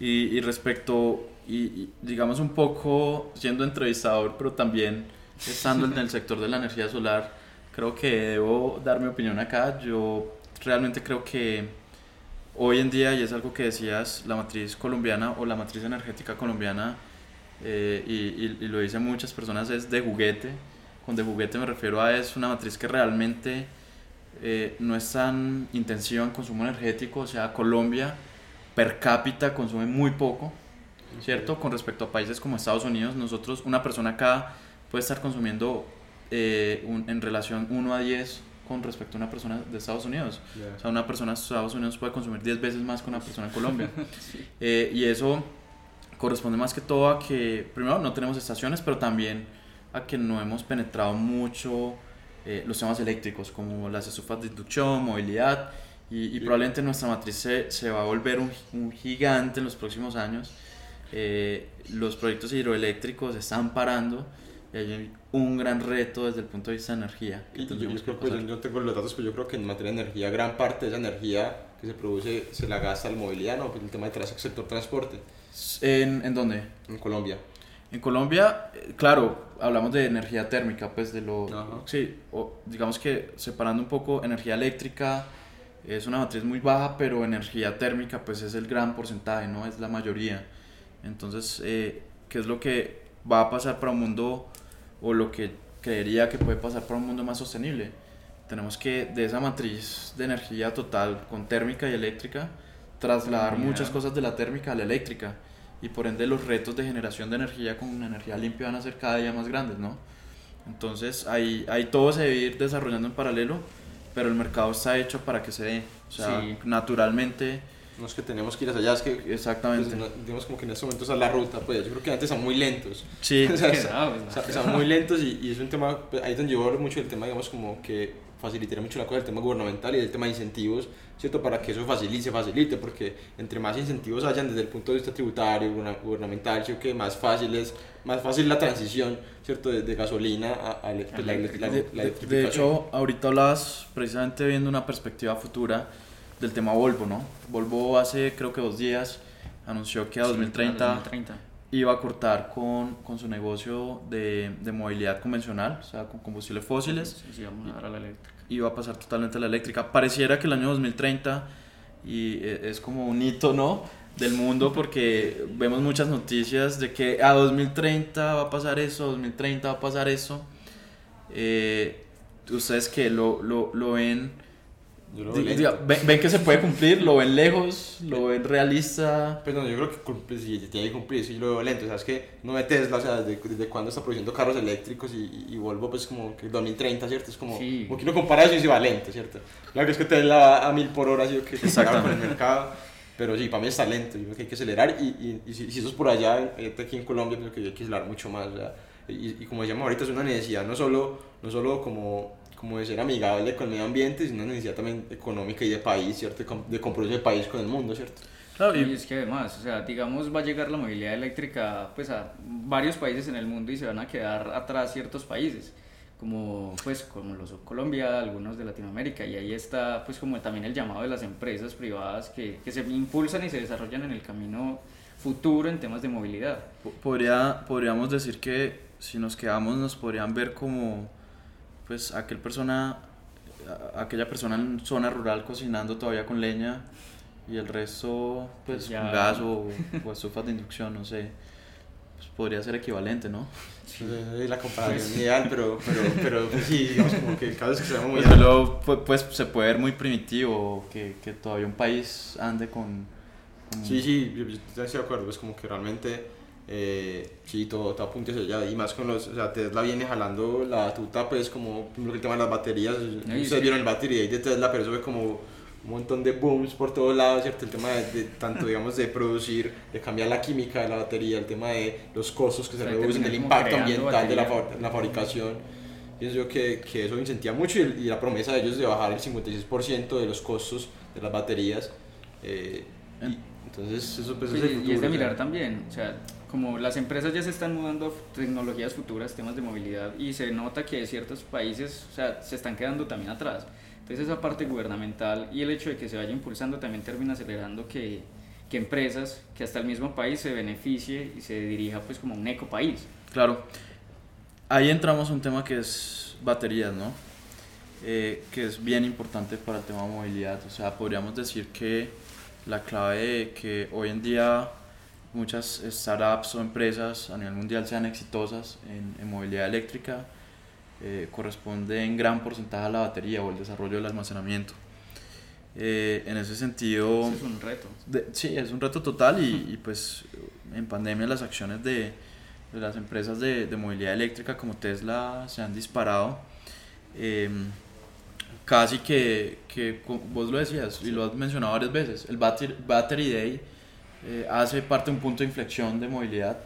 Y, y respecto, y, y digamos un poco siendo entrevistador, pero también estando en el sector de la energía solar, creo que debo dar mi opinión acá. Yo realmente creo que hoy en día, y es algo que decías, la matriz colombiana o la matriz energética colombiana, eh, y, y- y lo dicen muchas personas, es de juguete. Con de juguete me refiero a es una matriz que realmente eh, no es tan intensiva en consumo energético, o sea, Colombia per cápita consume muy poco, ¿cierto? Con respecto a países como Estados Unidos, nosotros, una persona acá puede estar consumiendo eh, un- en relación 1 a 10 con respecto a una persona de Estados Unidos. O sea, una persona de Estados Unidos puede consumir 10 veces más que una persona en Colombia. Eh, y eso corresponde más que todo a que, primero, no tenemos estaciones, pero también a que no hemos penetrado mucho eh, los temas eléctricos, como las estufas de inducción, movilidad, y, y probablemente nuestra matriz se, se va a volver un, un gigante en los próximos años. Eh, los proyectos hidroeléctricos están parando y hay un gran reto desde el punto de vista de energía. que Y yo, creo que yo no tengo los datos, pero yo creo que en materia de energía, gran parte de esa energía que se produce se la gasta la movilidad, ¿no? El tema del sector transporte. ¿En, ¿En dónde? En Colombia. En Colombia, eh, claro, hablamos de energía térmica, pues de lo... Sí, o, digamos que separando un poco energía eléctrica, es una matriz muy baja, pero energía térmica pues es el gran porcentaje, ¿no? Es la mayoría. Entonces, eh, ¿qué es lo que va a pasar para un mundo o lo que creería que puede pasar para un mundo más sostenible? Tenemos que de esa matriz de energía total con térmica y eléctrica trasladar muchas cosas de la térmica a la eléctrica y por ende los retos de generación de energía con energía limpia van a ser cada día más grandes, ¿no? Entonces ahí, ahí todo se debe ir desarrollando en paralelo, pero el mercado está hecho para que se dé, o sea, naturalmente. No es que tenemos que ir hacia allá, es que exactamente. Pues, digamos como que en estos momentos a la ruta, pues yo creo que antes son muy lentos. Sí, o sea, son muy lentos y, y, es un tema, pues, ahí es donde yo hablo mucho del tema, digamos como que facilitaría mucho la cosa del tema gubernamental y del tema de incentivos, ¿cierto? Para que eso facilite, facilite, porque entre más incentivos hayan desde el punto de vista tributario, gubernamental, ¿cierto? Que más fácil es, más fácil la transición, ¿cierto? De, gasolina a, pues, la, electrificación. De, hecho, ahorita hablabas precisamente viendo una perspectiva futura del tema Volvo, ¿no? Volvo hace creo que dos días anunció que a 2030, 2030 iba a cortar con, con su negocio de, de, movilidad convencional, o sea, con combustibles fósiles. Sí, vamos a dar a la eléctrica. Iba a pasar totalmente a la eléctrica. Pareciera que el año 2030 y e, es como un hito, ¿no? Del mundo porque vemos muchas noticias de que a 2030 va a pasar eso, a 2030 va a pasar eso. Eh, ustedes que lo, lo, lo ven ven, que se puede cumplir, lo ven lejos, lo ven realista. Pues no, yo creo que cumple, sí, tiene que cumplir, sí, lo veo lento. O sea, es que no ve Tesla, o sea, desde, desde cuándo está produciendo carros eléctricos y, y, Volvo, pues como que 2030, ¿cierto? Es como, sí. como que uno compara eso y se va lento, ¿cierto? Claro que es que Tesla va a mil por hora, ¿sí? que se con el mercado. Pero sí, para mí está lento, yo creo que hay que acelerar y, y, y si, si, eso es por allá, aquí en Colombia, creo que hay que acelerar mucho más. O sea, y, y como decíamos ahorita, es una necesidad, no solo, no solo como como de ser amigable con el medio ambiente, sino una necesidad también económica y de país, ¿cierto? De compromiso de país con el mundo, ¿cierto? Claro, y es que además, o sea, digamos, va a llegar la movilidad eléctrica pues a varios países en el mundo y se van a quedar atrás ciertos países, como pues como los Colombia, algunos de Latinoamérica, y ahí está pues como también el llamado de las empresas privadas que, que se impulsan y se desarrollan en el camino futuro en temas de movilidad. Podría, podríamos decir que si nos quedamos nos podrían ver como pues aquel persona, aquella persona en zona rural cocinando todavía con leña y el resto pues con gas o, o estufas de inducción, no sé, pues podría ser equivalente, ¿no? Sí, la comparación ideal, pero, pero, pero pues sí, digamos como que el caso es que se muy... Pues, pues, se puede ver muy primitivo, que, que todavía un país ande con... Sí, sí, yo, yo estoy de acuerdo, pues como que realmente eh, sí, todo, todo apunte hacia allá. Y más con los, o sea, Tesla viene jalando la tuta, pues como el tema de las baterías. Ustedes vieron el battery day de Tesla, pero eso fue como un montón de booms por todos lados, ¿cierto? El tema de, tanto, digamos, de producir, de cambiar la química de la batería, el tema de los costos que se reducen, el impacto ambiental de la, la, fabricación. Pienso yo que, que eso incentiva mucho y, la promesa de ellos de bajar el 56% de los costos de las baterías. Eh, entonces, eso pues, es el futuro, Y es de mirar también, o sea, como las empresas ya se están mudando tecnologías futuras, temas de movilidad, y se nota que ciertos países o sea, se están quedando también atrás. Entonces esa parte gubernamental y el hecho de que se vaya impulsando también termina acelerando que, que empresas, que hasta el mismo país se beneficie y se dirija pues como un eco país. Claro, ahí entramos a un tema que es baterías, ¿no? Eh, que es bien importante para el tema de movilidad. O sea, podríamos decir que la clave de que hoy en día muchas startups o empresas a nivel mundial sean exitosas en, movilidad eléctrica eh, corresponde en gran porcentaje a la batería o el desarrollo del almacenamiento. Eh, en ese sentido... es un reto. sí, es un reto total y, y, pues en pandemia las acciones de, de las empresas de, de, movilidad eléctrica como Tesla se han disparado. Em, casi que, que, vos lo decías y lo has mencionado varias veces, el Battery, battery Day eh, hace parte de un punto de inflexión de movilidad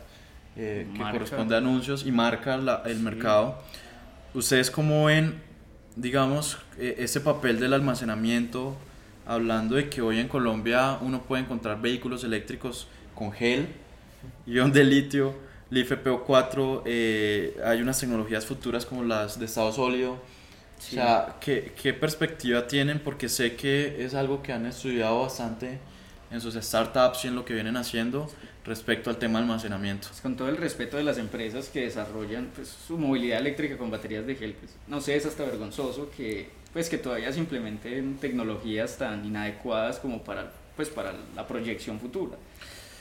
eh, que corresponde a anuncios y marca el mercado. ¿Ustedes cómo ven, digamos, e, ese papel del almacenamiento, hablando de que hoy en Colombia uno puede encontrar vehículos eléctricos con gel, ion de litio, LiFePO4, eh, hay unas tecnologías futuras como las de estado sólido, O sea, ¿qué, ¿qué perspectiva tienen? Porque sé que es algo que han estudiado bastante en sus startups y en lo que vienen haciendo respecto al tema de almacenamiento. Pues con todo el respeto de las empresas que desarrollan pues, su movilidad eléctrica con baterías de gel, pues, no sé, es hasta vergonzoso que, pues, que todavía se implementen tecnologías tan inadecuadas como para, pues, para la proyección futura.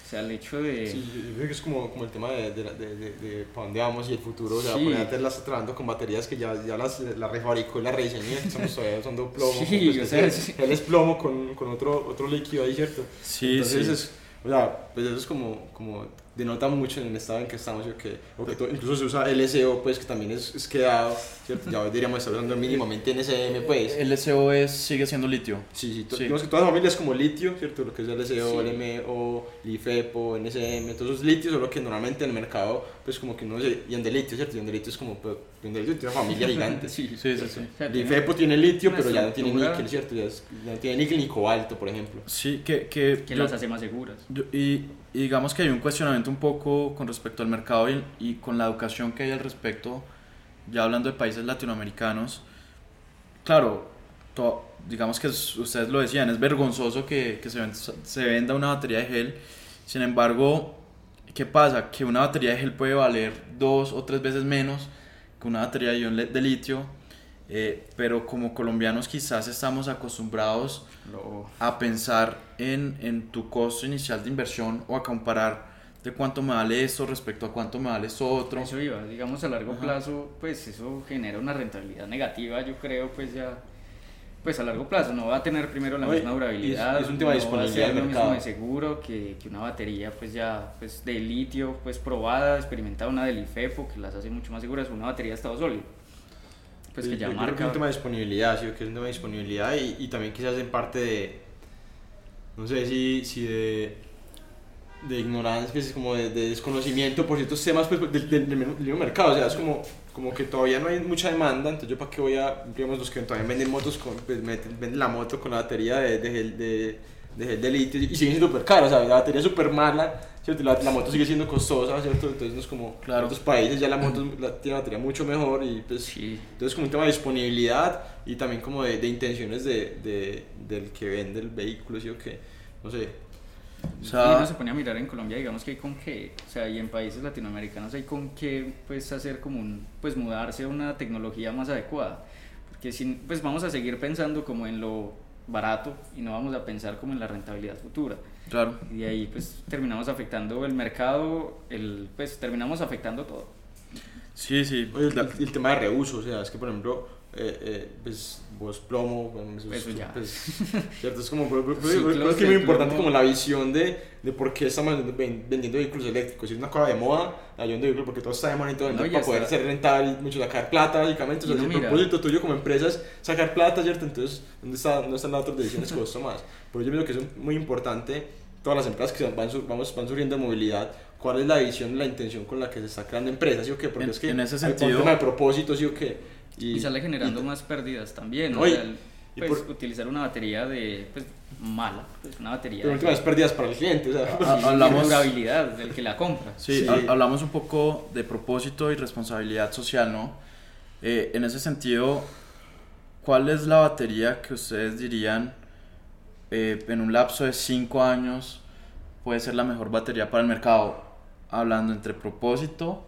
O sea, el hecho de... Sí, yo creo que es como, como el tema de, de, de, de, de para dónde vamos y el futuro. O sea, Sí. las trabajando con baterías que ya, ya las, las refabricó y las rediseñó y estamos todavía usando plomo. Sí, pues, o que sea, es- sí. Él es plomo con, con otro, otro líquido ahí, ¿cierto? Sí, Entonces, sí. Es, o sea, pues eso es como, como denota mucho en el estado en que estamos, yo que, o que to- incluso se usa LSO, pues que también es, es quedado, ¿cierto? Ya deberíamos estar usando mínimamente NSM, pues. El SO es, sigue siendo litio. Sí, sí, to- Sí. digamos que todas las familias como litio, ¿cierto? Lo que es LSO, Sí. LMO, LiFePO, NSM, todos esos litios son lo que normalmente en el mercado, pues como que uno se... Y en de litio, ¿cierto? Y en de litio es como, pues, en de litio tiene una familia gigante. Sí, Sí, sí, sí. LiFePo tiene litio, pero ya no tiene níquel, ¿cierto? Ya, es- ya no tiene níquel ni cobalto, por ejemplo. Sí, que, que, que yo- las hace más seguras. yo- y, y digamos que hay un cuestionamiento un poco con respecto al mercado y, y con la educación que hay al respecto, ya hablando de países latinoamericanos. Claro, to- digamos que es- ustedes lo decían, es vergonzoso que, que se, se venda una batería de gel. Sin embargo, ¿qué pasa? Que una batería de gel puede valer dos o tres veces menos que una batería de ion de litio. Eh, pero como colombianos quizás estamos acostumbrados Lo- a pensar en, en tu costo inicial de inversión o a comparar de cuánto me vale esto respecto a cuánto me vale esto otro. Eso iba, digamos a largo Ajá. plazo, pues eso genera una rentabilidad negativa, yo creo, pues ya, pues a largo plazo no va a tener primero la Oye, misma durabilidad, es- es un tema no va a disponibilidad ser lo mismo de seguro que, que una batería pues ya pues de litio pues probada, experimentada, una del IFEPO que las hace mucho más seguras, una batería de estado sólido, pues que Yo- ya yo creo que marca. es un tema de disponibilidad, sí, que es un tema de disponibilidad y, y también quizás en parte de, no sé si, si de, de ignorancia, que es como de, de desconocimiento por ciertos temas pues, del, del, mismo mercado, o sea, es como, como que todavía no hay mucha demanda, entonces yo para qué voy a, digamos, los que todavía venden motos, con, pues venden la moto con la batería de, de, de, de, gel de litio y siguen siendo súper caros, o sea, la batería es súper mala, ¿cierto? Y La, la moto sigue siendo costosa, ¿cierto? Entonces no es como, Claro. en otros países ya la moto la, tiene batería mucho mejor y pues... Sí, Entonces como un tema de disponibilidad y también como de, de intenciones de, de- del que vende el vehículo, ¿sí o qué? No sé. O y sea, uno se pone a mirar en Colombia, digamos que hay con qué, o sea, y en países latinoamericanos hay con qué, pues, hacer como un, pues, mudarse a una tecnología más adecuada, porque si, pues, vamos a seguir pensando como en lo barato y no vamos a pensar como en la rentabilidad futura, claro. y de ahí, pues, terminamos afectando el mercado, el, pues, terminamos afectando todo. Sí, sí. Oye, el, el tema de reuso, o sea, es que por ejemplo, eh, eh, pues vos plomo, bueno, eso, es- Eso ya. pues, ¿cierto? Es como, pero- pero- pero- Ciclos creo que es muy importante como la visión de, de por qué estamos vendiendo, ven- vendiendo vehículos eléctricos. Si es una cosa de moda, la de vehículos, porque todo está de moda y todo, No, para poder está. ser rentable, mucho sacar plata, básicamente. O sea, no, el propósito tuyo como empresa es sacar plata, ¿cierto? Entonces, ¿dónde, está, dónde están las otras decisiones que costo más? Por ello yo creo que es muy importante, todas las empresas que van, sur- vamos, van surgiendo de movilidad, cuál es la visión, la intención con la que se está creando empresas, ¿sí o qué? Porque En- es que en ese sentido- tema de propósito, ¿sí o qué? Y, sale generando y- más pérdidas también, ¿no? No, y- O sea, el- y pues, por- utilizar una batería de, pues, mala, pues, una batería Pero de últimas pérdidas para el cliente, o sea, Ah, y hablamos- durabilidad del que la compra. Sí, Sí. ha- hablamos un poco de propósito y responsabilidad social, ¿no? Eh, en ese sentido, ¿cuál es la batería que ustedes dirían eh, en un lapso de 5 años puede ser la mejor batería para el mercado? Hablando entre propósito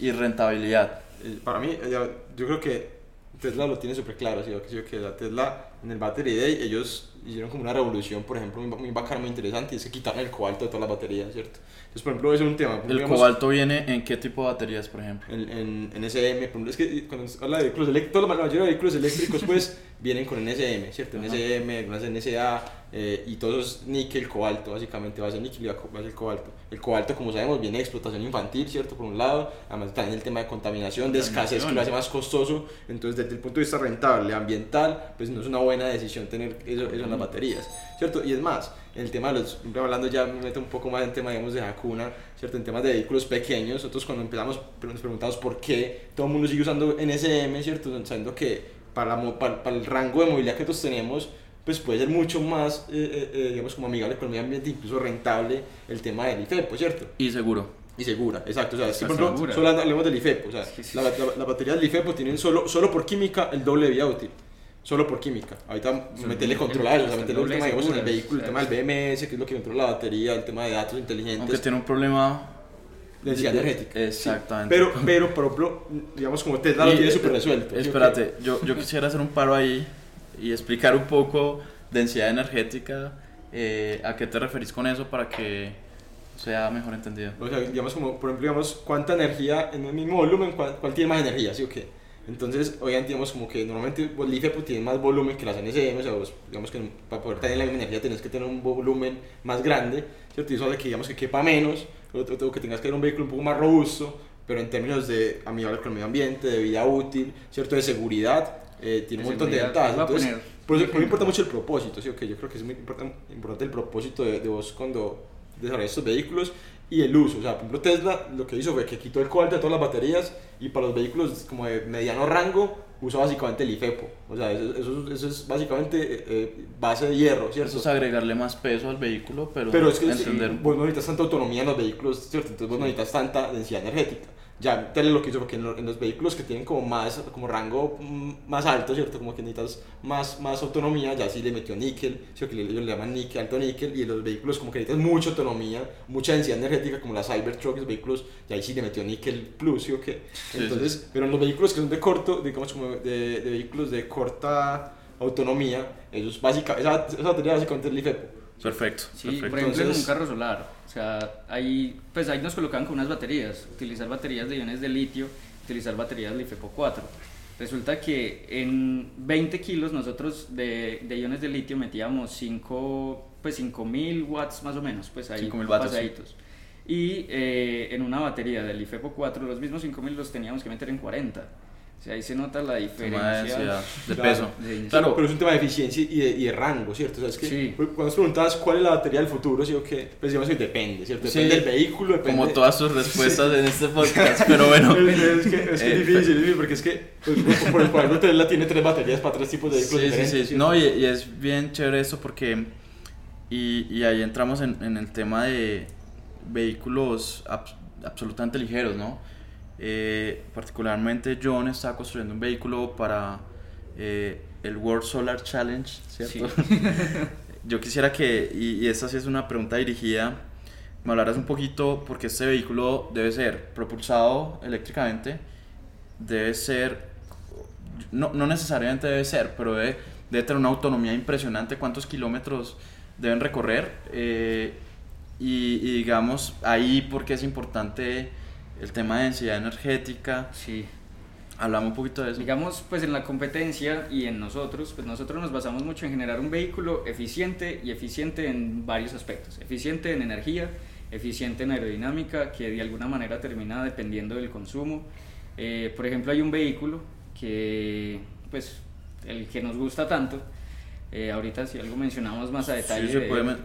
y rentabilidad. Eh, para mí, eh, yo creo que Tesla lo tiene súper claro, ¿sí? o que- la Tesla en el Battery Day ellos hicieron como una revolución, por ejemplo, muy, muy bacana, muy interesante, y es que quitaron el cobalto de todas las baterías, ¿cierto? Entonces, por ejemplo, es un tema. ¿El digamos, cobalto viene en qué tipo de baterías, por ejemplo? En, en, en SM, por ejemplo, es que cuando se habla de vehículos eléctricos, la mayoría de vehículos eléctricos pues vienen con NSM, ¿cierto? Ajá. NSM, algunas NSA eh, y todo eso es níquel, cobalto, básicamente va a ser níquel y va a ser cobalto. El cobalto, como sabemos, viene de explotación infantil, ¿cierto? Por un lado, además también el tema de contaminación, de escasez que lo hace más costoso, entonces desde el punto de vista rentable, ambiental, pues no es una buena decisión tener eso, eso en las baterías, ¿cierto? Y es más, el tema de los, hablando ya, me meto un poco más en tema, digamos, de Hakuna, ¿cierto? En temas de vehículos pequeños, nosotros cuando empezamos, nos preguntamos por qué todo el mundo sigue usando NSM, ¿cierto? Sabiendo que para, para, para el rango de movilidad que nosotros tenemos, pues puede ser mucho más, eh, eh, eh, digamos, como amigable con el medio ambiente, incluso rentable el tema del IFEPO, ¿cierto? Y seguro. Y segura, exacto. O sea, por ejemplo, solo hablemos del IFEPO. O sea, Sí, sí. la, la, la batería del IFEPO tienen solo, solo por química el doble de vida útil. Solo por química. Ahorita Sí, meterle el- controlar, o hasta sea, meterle el tema, digamos, en el vehículo, el o tema del BMS, que es lo que controla la batería, el tema de datos inteligentes, Aunque tiene un problema. densidad de- energética. Exactamente. Pero, pero, por ejemplo, digamos, como Tesla lo Y, tiene eh, súper resuelto. ¿sí o? Espérate, yo, yo quisiera hacer un paro ahí y explicar un poco densidad energética. eh, ¿A qué te referís con eso para que sea mejor entendido? O sea, digamos, como, por ejemplo, digamos, cuánta energía en un mismo volumen, cuál, tiene más energía, ¿sí o qué? Entonces, obviamente, digamos, como que normalmente pues, el IFEPO tiene más volumen que las NSM, o sea, digamos que para poder tener la misma energía tienes que tener un volumen más grande, ¿cierto? Y eso hace que, digamos, que quepa menos, o que tengas que tener un vehículo un poco más robusto, pero en términos de amigable con el medio ambiente, de vida útil, ¿cierto? De seguridad, eh, tiene un montón de ventajas. Entonces, por eso por me importa mucho el propósito, ¿sí? Okay, yo creo que es muy importan- importante el propósito de, de vos cuando desarrollas estos vehículos y el uso. O sea, por ejemplo, Tesla lo que hizo fue que quitó el cobalto de todas las baterías y para los vehículos como de mediano rango usa básicamente el IFEPO. O sea, eso, eso- eso es básicamente eh, eh, base de hierro, ¿cierto? Eso es agregarle más peso al vehículo, pero, Pero es que entender. vos no necesitas tanta autonomía en los vehículos, ¿cierto? Entonces vos no necesitas tanta densidad energética. Ya Tesla lo que hizo porque en, lo- en los vehículos que tienen como más como rango mm, más alto, ¿cierto? Como que necesitas más, más autonomía, ya sí le metió níquel, ¿cierto? Que ellos le llaman níquel, alto níquel, y en los vehículos como que necesitas mucha autonomía, mucha densidad energética, como las Cybertruck, los vehículos, ya ahí sí le metió níquel plus, ¿sí o qué? Sí, Entonces, pero en los vehículos que son de corto, digamos como de, de vehículos de corta autonomía, ellos básica, esa, esa batería básicamente es el IFEPO. Perfecto. Sí, perfecto. por ejemplo, en Entonces- un carro solar, sea, ahí, pues ahí nos colocaban con unas baterías, utilizar baterías de iones de litio, utilizar baterías de LiFePO 4. Resulta que en 20 kilos nosotros de, de iones de litio metíamos 5, pues 5000 watts más o menos, pues ahí 5.000 vatios, sí. pasaditos. Y eh, en una batería del LiFePO 4 los mismos 5000 los teníamos que meter en 40. O sea, ahí se nota la de diferencia. de Claro. peso. de- Claro, Pero es un tema de eficiencia y de, y de rango, ¿cierto? O sea, es que Sí. cuando nos preguntabas cuál es la batería del futuro, ¿sí o qué? Pues digamos que depende, ¿cierto? Sí, Depende del vehículo, depende... como todas sus respuestas en este podcast, pero bueno. Es, que, es que Eh, es difícil, es difícil, porque es que, pues, por, ejemplo, Tesla tiene tres baterías para tres tipos de vehículos Sí, sí, diferentes. sí. No, y, y es bien chévere esto porque. Y, y ahí entramos en, en el tema de vehículos abs- absolutamente ligeros, ¿no? Eh, particularmente, John está construyendo un vehículo para eh, el World Solar Challenge, ¿cierto? Yo quisiera que, y, y esta sí es una pregunta dirigida, me hablaras un poquito porque este vehículo debe ser propulsado eléctricamente, debe ser no, no necesariamente debe ser, pero debe, debe tener una autonomía impresionante, cuántos kilómetros deben recorrer. eh, y, y digamos, ahí porque es importante el tema de densidad energética. Sí. Hablamos un poquito de eso. Digamos, pues en la competencia y en nosotros, pues nosotros nos basamos mucho en generar un vehículo eficiente y eficiente en varios aspectos. Eficiente en energía, eficiente en aerodinámica, que de alguna manera termina dependiendo del consumo. Eh, por ejemplo, hay un vehículo que, pues, el que nos gusta tanto, eh, ahorita si algo mencionamos más a detalle. Sí, se de- puede men-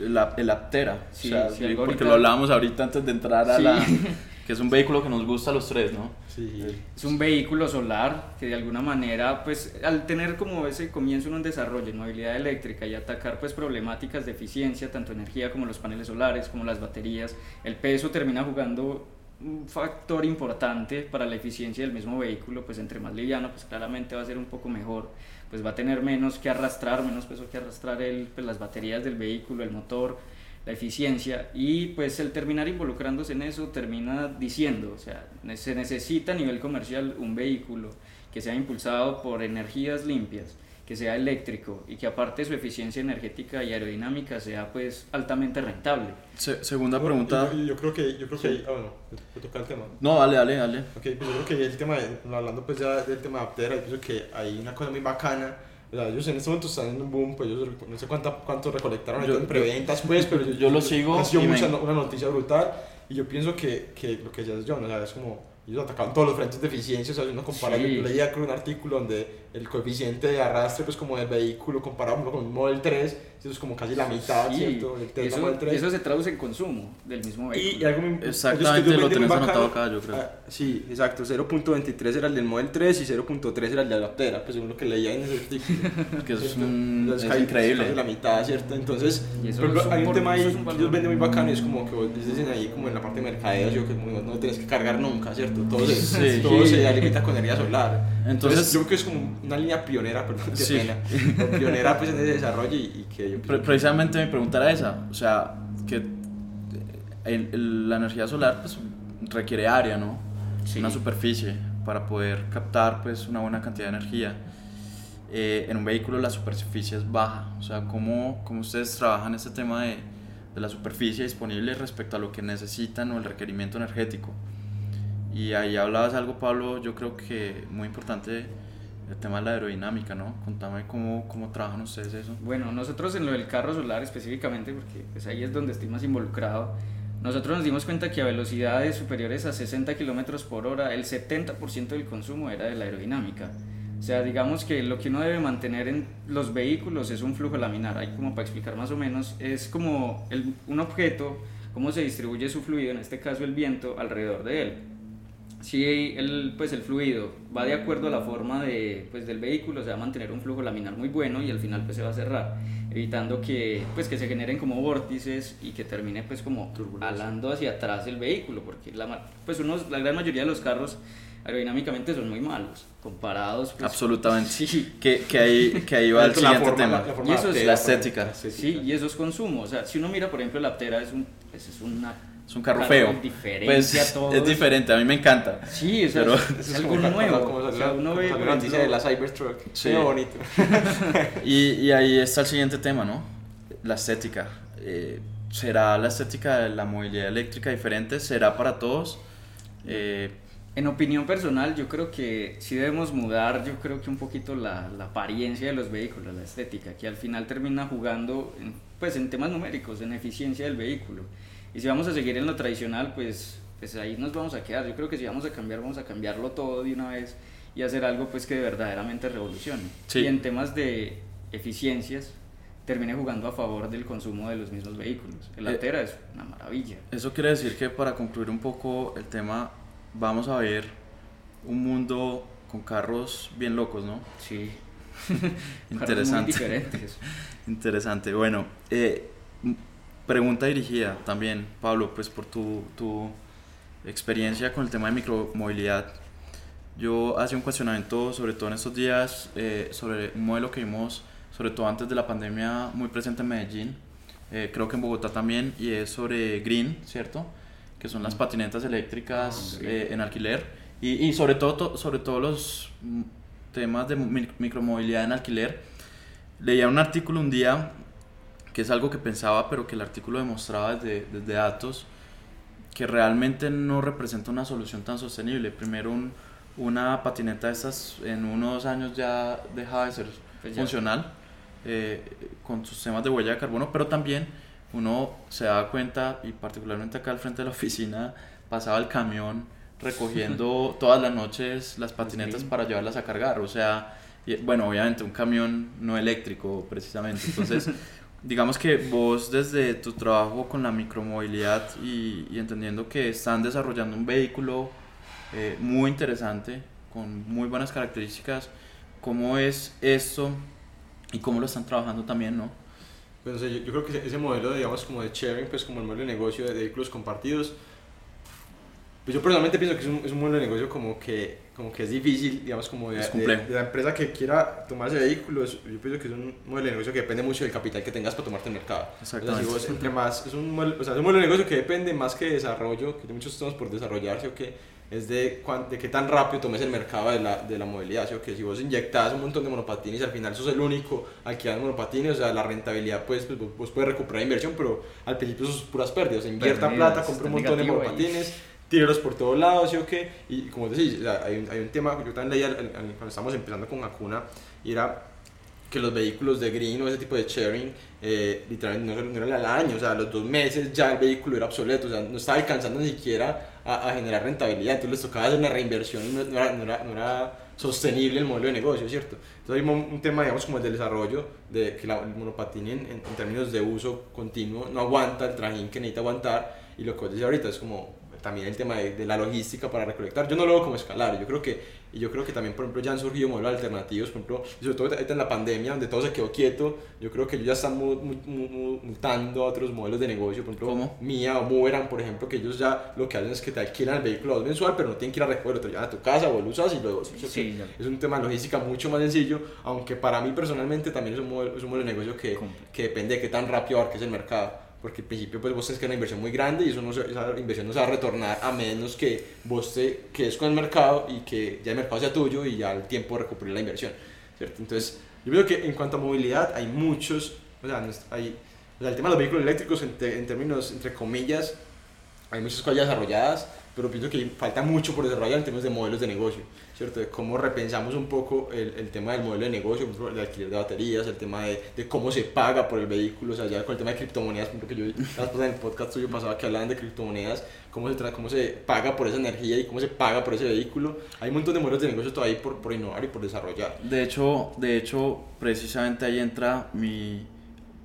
el, ap- el Aptera, Sí, o sea, sí, algo porque ahorita- lo hablábamos ahorita antes de entrar a Sí. la... que es un vehículo que nos gusta a los tres, ¿no? Sí. Es un vehículo solar que de alguna manera, pues al tener como ese comienzo en un desarrollo en movilidad eléctrica y atacar pues problemáticas de eficiencia, tanto energía como los paneles solares, como las baterías, el peso termina jugando un factor importante para la eficiencia del mismo vehículo, pues entre más liviano, pues claramente va a ser un poco mejor, pues va a tener menos que arrastrar, menos peso que arrastrar el, pues, las baterías del vehículo, el motor, la eficiencia. Y pues el terminar involucrándose en eso termina diciendo, o sea, se necesita a nivel comercial un vehículo que sea impulsado por energías limpias, que sea eléctrico y que aparte su eficiencia energética y aerodinámica sea pues altamente rentable. Se- segunda No, pregunta. Yo, yo creo que, yo creo que, ah, bueno, te toca el tema. No, dale, dale, dale. Ok, pues yo creo que el tema, de- hablando pues ya del tema de Aptera, yo pienso que hay una cosa muy bacana. O sea, ellos en este momento están en un boom, pues ellos no sé cuánta, cuánto recolectaron Yo- en preventas, pues, pero yo, yo lo sigo Ha sido me- mucha no- una noticia brutal y yo pienso que, que lo que ya es John, o sea, es como ellos atacaban todos los frentes de eficiencia, o sea, si uno compara, Sí. yo leía un artículo donde el coeficiente de arrastre pues como del vehículo comparado con un Model 3, eso es como casi la mitad, Sí, ¿cierto? Y eso, Model 3. y eso se traduce en consumo del mismo Y, vehículo. y algo muy- Exactamente, lo tenés anotado acá, yo creo. Ah, sí, exacto, 0.23 era el del Model 3 y 0.3 era el de la Aptera, pues según lo que leía en ese artículo. Que eso es, un- es casi- increíble. casi la mitad, ¿cierto? Entonces, Y un hay un por- tema ahí un ellos venden muy bacano y es como que vos dicen ahí como en la parte de mercadeo, yo que no, no tienes que cargar nunca, ¿cierto? Todo se, Sí. todo se alimenta con energía solar. Entonces, Entonces- yo creo que es como una línea pionera, perdón, Sí. pena, pionera pues en ese desarrollo y, y que yo Pre- precisamente mi pregunta era esa, o sea, que eh, el- el- la energía solar pues, requiere área, ¿no? Sí. Una superficie para poder captar pues una buena cantidad de energía. Eh, en un vehículo la superficie es baja, o sea, ¿cómo, cómo ustedes trabajan este tema de, de la superficie disponible respecto a lo que necesitan o el requerimiento energético? Y ahí hablabas algo, Pablo, yo creo que muy importante, el tema de la aerodinámica, ¿no? Contame cómo, cómo trabajan ustedes eso. Bueno, nosotros en lo del carro solar específicamente, porque pues ahí es donde estoy más involucrado, nosotros nos dimos cuenta que a velocidades superiores a 60 kilómetros por hora, el 70% del consumo era de la aerodinámica. O sea, digamos que lo que uno debe mantener en los vehículos es un flujo laminar. Ahí como para explicar más o menos, es como el- un objeto, cómo se distribuye su fluido, en este caso el viento, alrededor de él. Si el, pues el fluido va de acuerdo a la forma de, pues del vehículo, se va a mantener un flujo laminar muy bueno y al final pues se va a cerrar, evitando que, pues que se generen como vórtices y que termine pues como Turbulencia. alando hacia atrás el vehículo, porque la, pues unos, la gran mayoría de los carros aerodinámicamente son muy malos, comparados pues, Absolutamente. Sí, Que, que, ahí, que ahí va el siguiente forma- tema. la- la forma Y eso es la estética. sí, y eso es consumo, o sea, si uno mira por ejemplo la Aptera es un, pues, es una Es un carro feo. diferente Pues a todos. es diferente, a mí me encanta. Sí, o sea, Pero- es, Eso algo como nuevo. como o salió- sea, uno como ve la noticia de la Cybertruck. Sí. Qué bonito. Y, y ahí está el siguiente tema, ¿no? La estética. Eh, ¿Será la estética de la movilidad eléctrica diferente? ¿Será para todos? Eh, En opinión personal, yo creo que sí debemos mudar, yo creo que un poquito la, la apariencia de los vehículos, la estética, que al final termina jugando en, pues en temas numéricos, en eficiencia del vehículo. Y si vamos a seguir en lo tradicional, pues, pues ahí nos vamos a quedar. Yo creo que si vamos a cambiar, vamos a cambiarlo todo de una vez y hacer algo pues que verdaderamente revolucione. Sí. Y en temas de eficiencias, termine jugando a favor del consumo de los mismos vehículos. El Eh, Altera es una maravilla. eso quiere decir que para concluir un poco el tema, vamos a ver un mundo con carros bien locos, ¿no? Sí. Interesante. Muy diferentes. Interesante. Bueno, eh, pregunta dirigida también, Pablo, pues por tu, tu experiencia con el tema de micromovilidad. Yo hacía un cuestionamiento, sobre todo en estos días, eh, sobre un modelo que vimos, sobre todo antes de la pandemia, muy presente en Medellín, eh, creo que en Bogotá también, y es sobre Green, ¿cierto? Que son las patinetas eléctricas Ah, eh, en alquiler, y, y sobre todo, to- sobre todo los mm, temas de mi- micromovilidad en alquiler. Leía un artículo un día que es algo que pensaba, pero que el artículo demostraba desde, desde datos que realmente no representa una solución tan sostenible. Primero, un- una patineta de estas en unos años ya dejaba de ser Pues funcional eh, con sus temas de huella de carbono, pero también uno se da cuenta, y particularmente acá al frente de la oficina, pasaba el camión recogiendo todas las noches las patinetas Sí. para llevarlas a cargar. O sea, y, bueno, obviamente un camión no eléctrico precisamente. Entonces, digamos que vos desde tu trabajo con la micromovilidad y, y entendiendo que están desarrollando un vehículo eh, muy interesante, con muy buenas características, ¿cómo es esto y cómo lo están trabajando también, no? Pues, no sé, yo, yo creo que ese modelo, digamos, como de sharing, pues como el modelo de negocio de vehículos compartidos, pues yo personalmente pienso que es un, es un modelo de negocio como que, como que es difícil, digamos, como de, de- de la empresa que quiera tomar ese vehículo, es- yo pienso que es un modelo de negocio que depende mucho del capital que tengas para tomarte el mercado. O sea, si Exactamente. vos entre más, es un, modelo, o sea, es un modelo de negocio que depende más que de desarrollo, que hay muchos temas por desarrollarse o que es de, cuán- de qué tan rápido tomes el mercado de la, de la movilidad, o que si vos inyectas un montón de monopatines y al final sos el único al que dan monopatines, o sea, la rentabilidad pues, pues vos, puedes recuperar inversión, pero al principio sos puras pérdidas, sea, invierta Pérdidas, plata, compra un montón de negativo ahí. Tírelos por todos lados, ¿sí o qué? Y como decís, hay, un, hay un tema, yo también leía cuando estábamos empezando con Hakuna, y era que los vehículos de green o ese tipo de sharing eh, literalmente no, eran al año, o sea, a los dos meses ya el vehículo era obsoleto, o sea, no estaba alcanzando ni siquiera a, a generar rentabilidad, entonces les tocaba hacer una reinversión no, no era, no, era, no era sostenible el modelo de negocio, ¿cierto? Entonces hay un, tema, digamos, como el del desarrollo, de que la, el monopatín en, en, en términos de uso continuo no aguanta el trajín que necesita aguantar y lo que vos decís ahorita es como también el tema de, de, la logística para recolectar. Yo no lo veo como escalar, yo creo que, y yo creo que también, por ejemplo, ya han surgido modelos alternativos, por ejemplo, sobre todo ahorita en la pandemia, donde todo se quedó quieto, yo creo que ellos ya están mu, mu, mu, mutando a otros modelos de negocio, por ejemplo, ¿Cómo? Mía o Moveran, por ejemplo, que ellos ya lo que hacen es que te alquilan el vehículo mensual, pero no tienen que ir a recogerlo, te lo llevan a tu casa o lo usas y luego... Sí, ya. Es un tema de logística mucho más sencillo, aunque para mí personalmente también es un modelo, es un modelo de negocio que, que depende de qué tan rápido abarques el mercado porque al principio pues vos tenés que una inversión muy grande y eso no se, esa inversión no se va a retornar a menos que vos te quedes con el mercado y que ya el mercado sea tuyo y ya el tiempo de recuperar la inversión, ¿cierto? Entonces, yo creo que en cuanto a movilidad hay muchos, o sea, hay, o sea el tema de los vehículos eléctricos en, te- en términos, entre comillas, hay muchas cosas desarrolladas, pero pienso que falta mucho por desarrollar en términos de modelos de negocio, ¿cierto? De cómo repensamos un poco el, el tema del modelo de negocio, por ejemplo, el alquiler de baterías, el tema de, de cómo se paga por el vehículo, o sea, ya con el tema de criptomonedas, por ejemplo, que yo en el podcast tuyo pasaba que hablaban de criptomonedas, cómo se, cómo se paga por esa energía y cómo se paga por ese vehículo. Hay un montón de modelos de negocio todavía por, por innovar y por desarrollar. De hecho, de hecho, precisamente ahí entra mi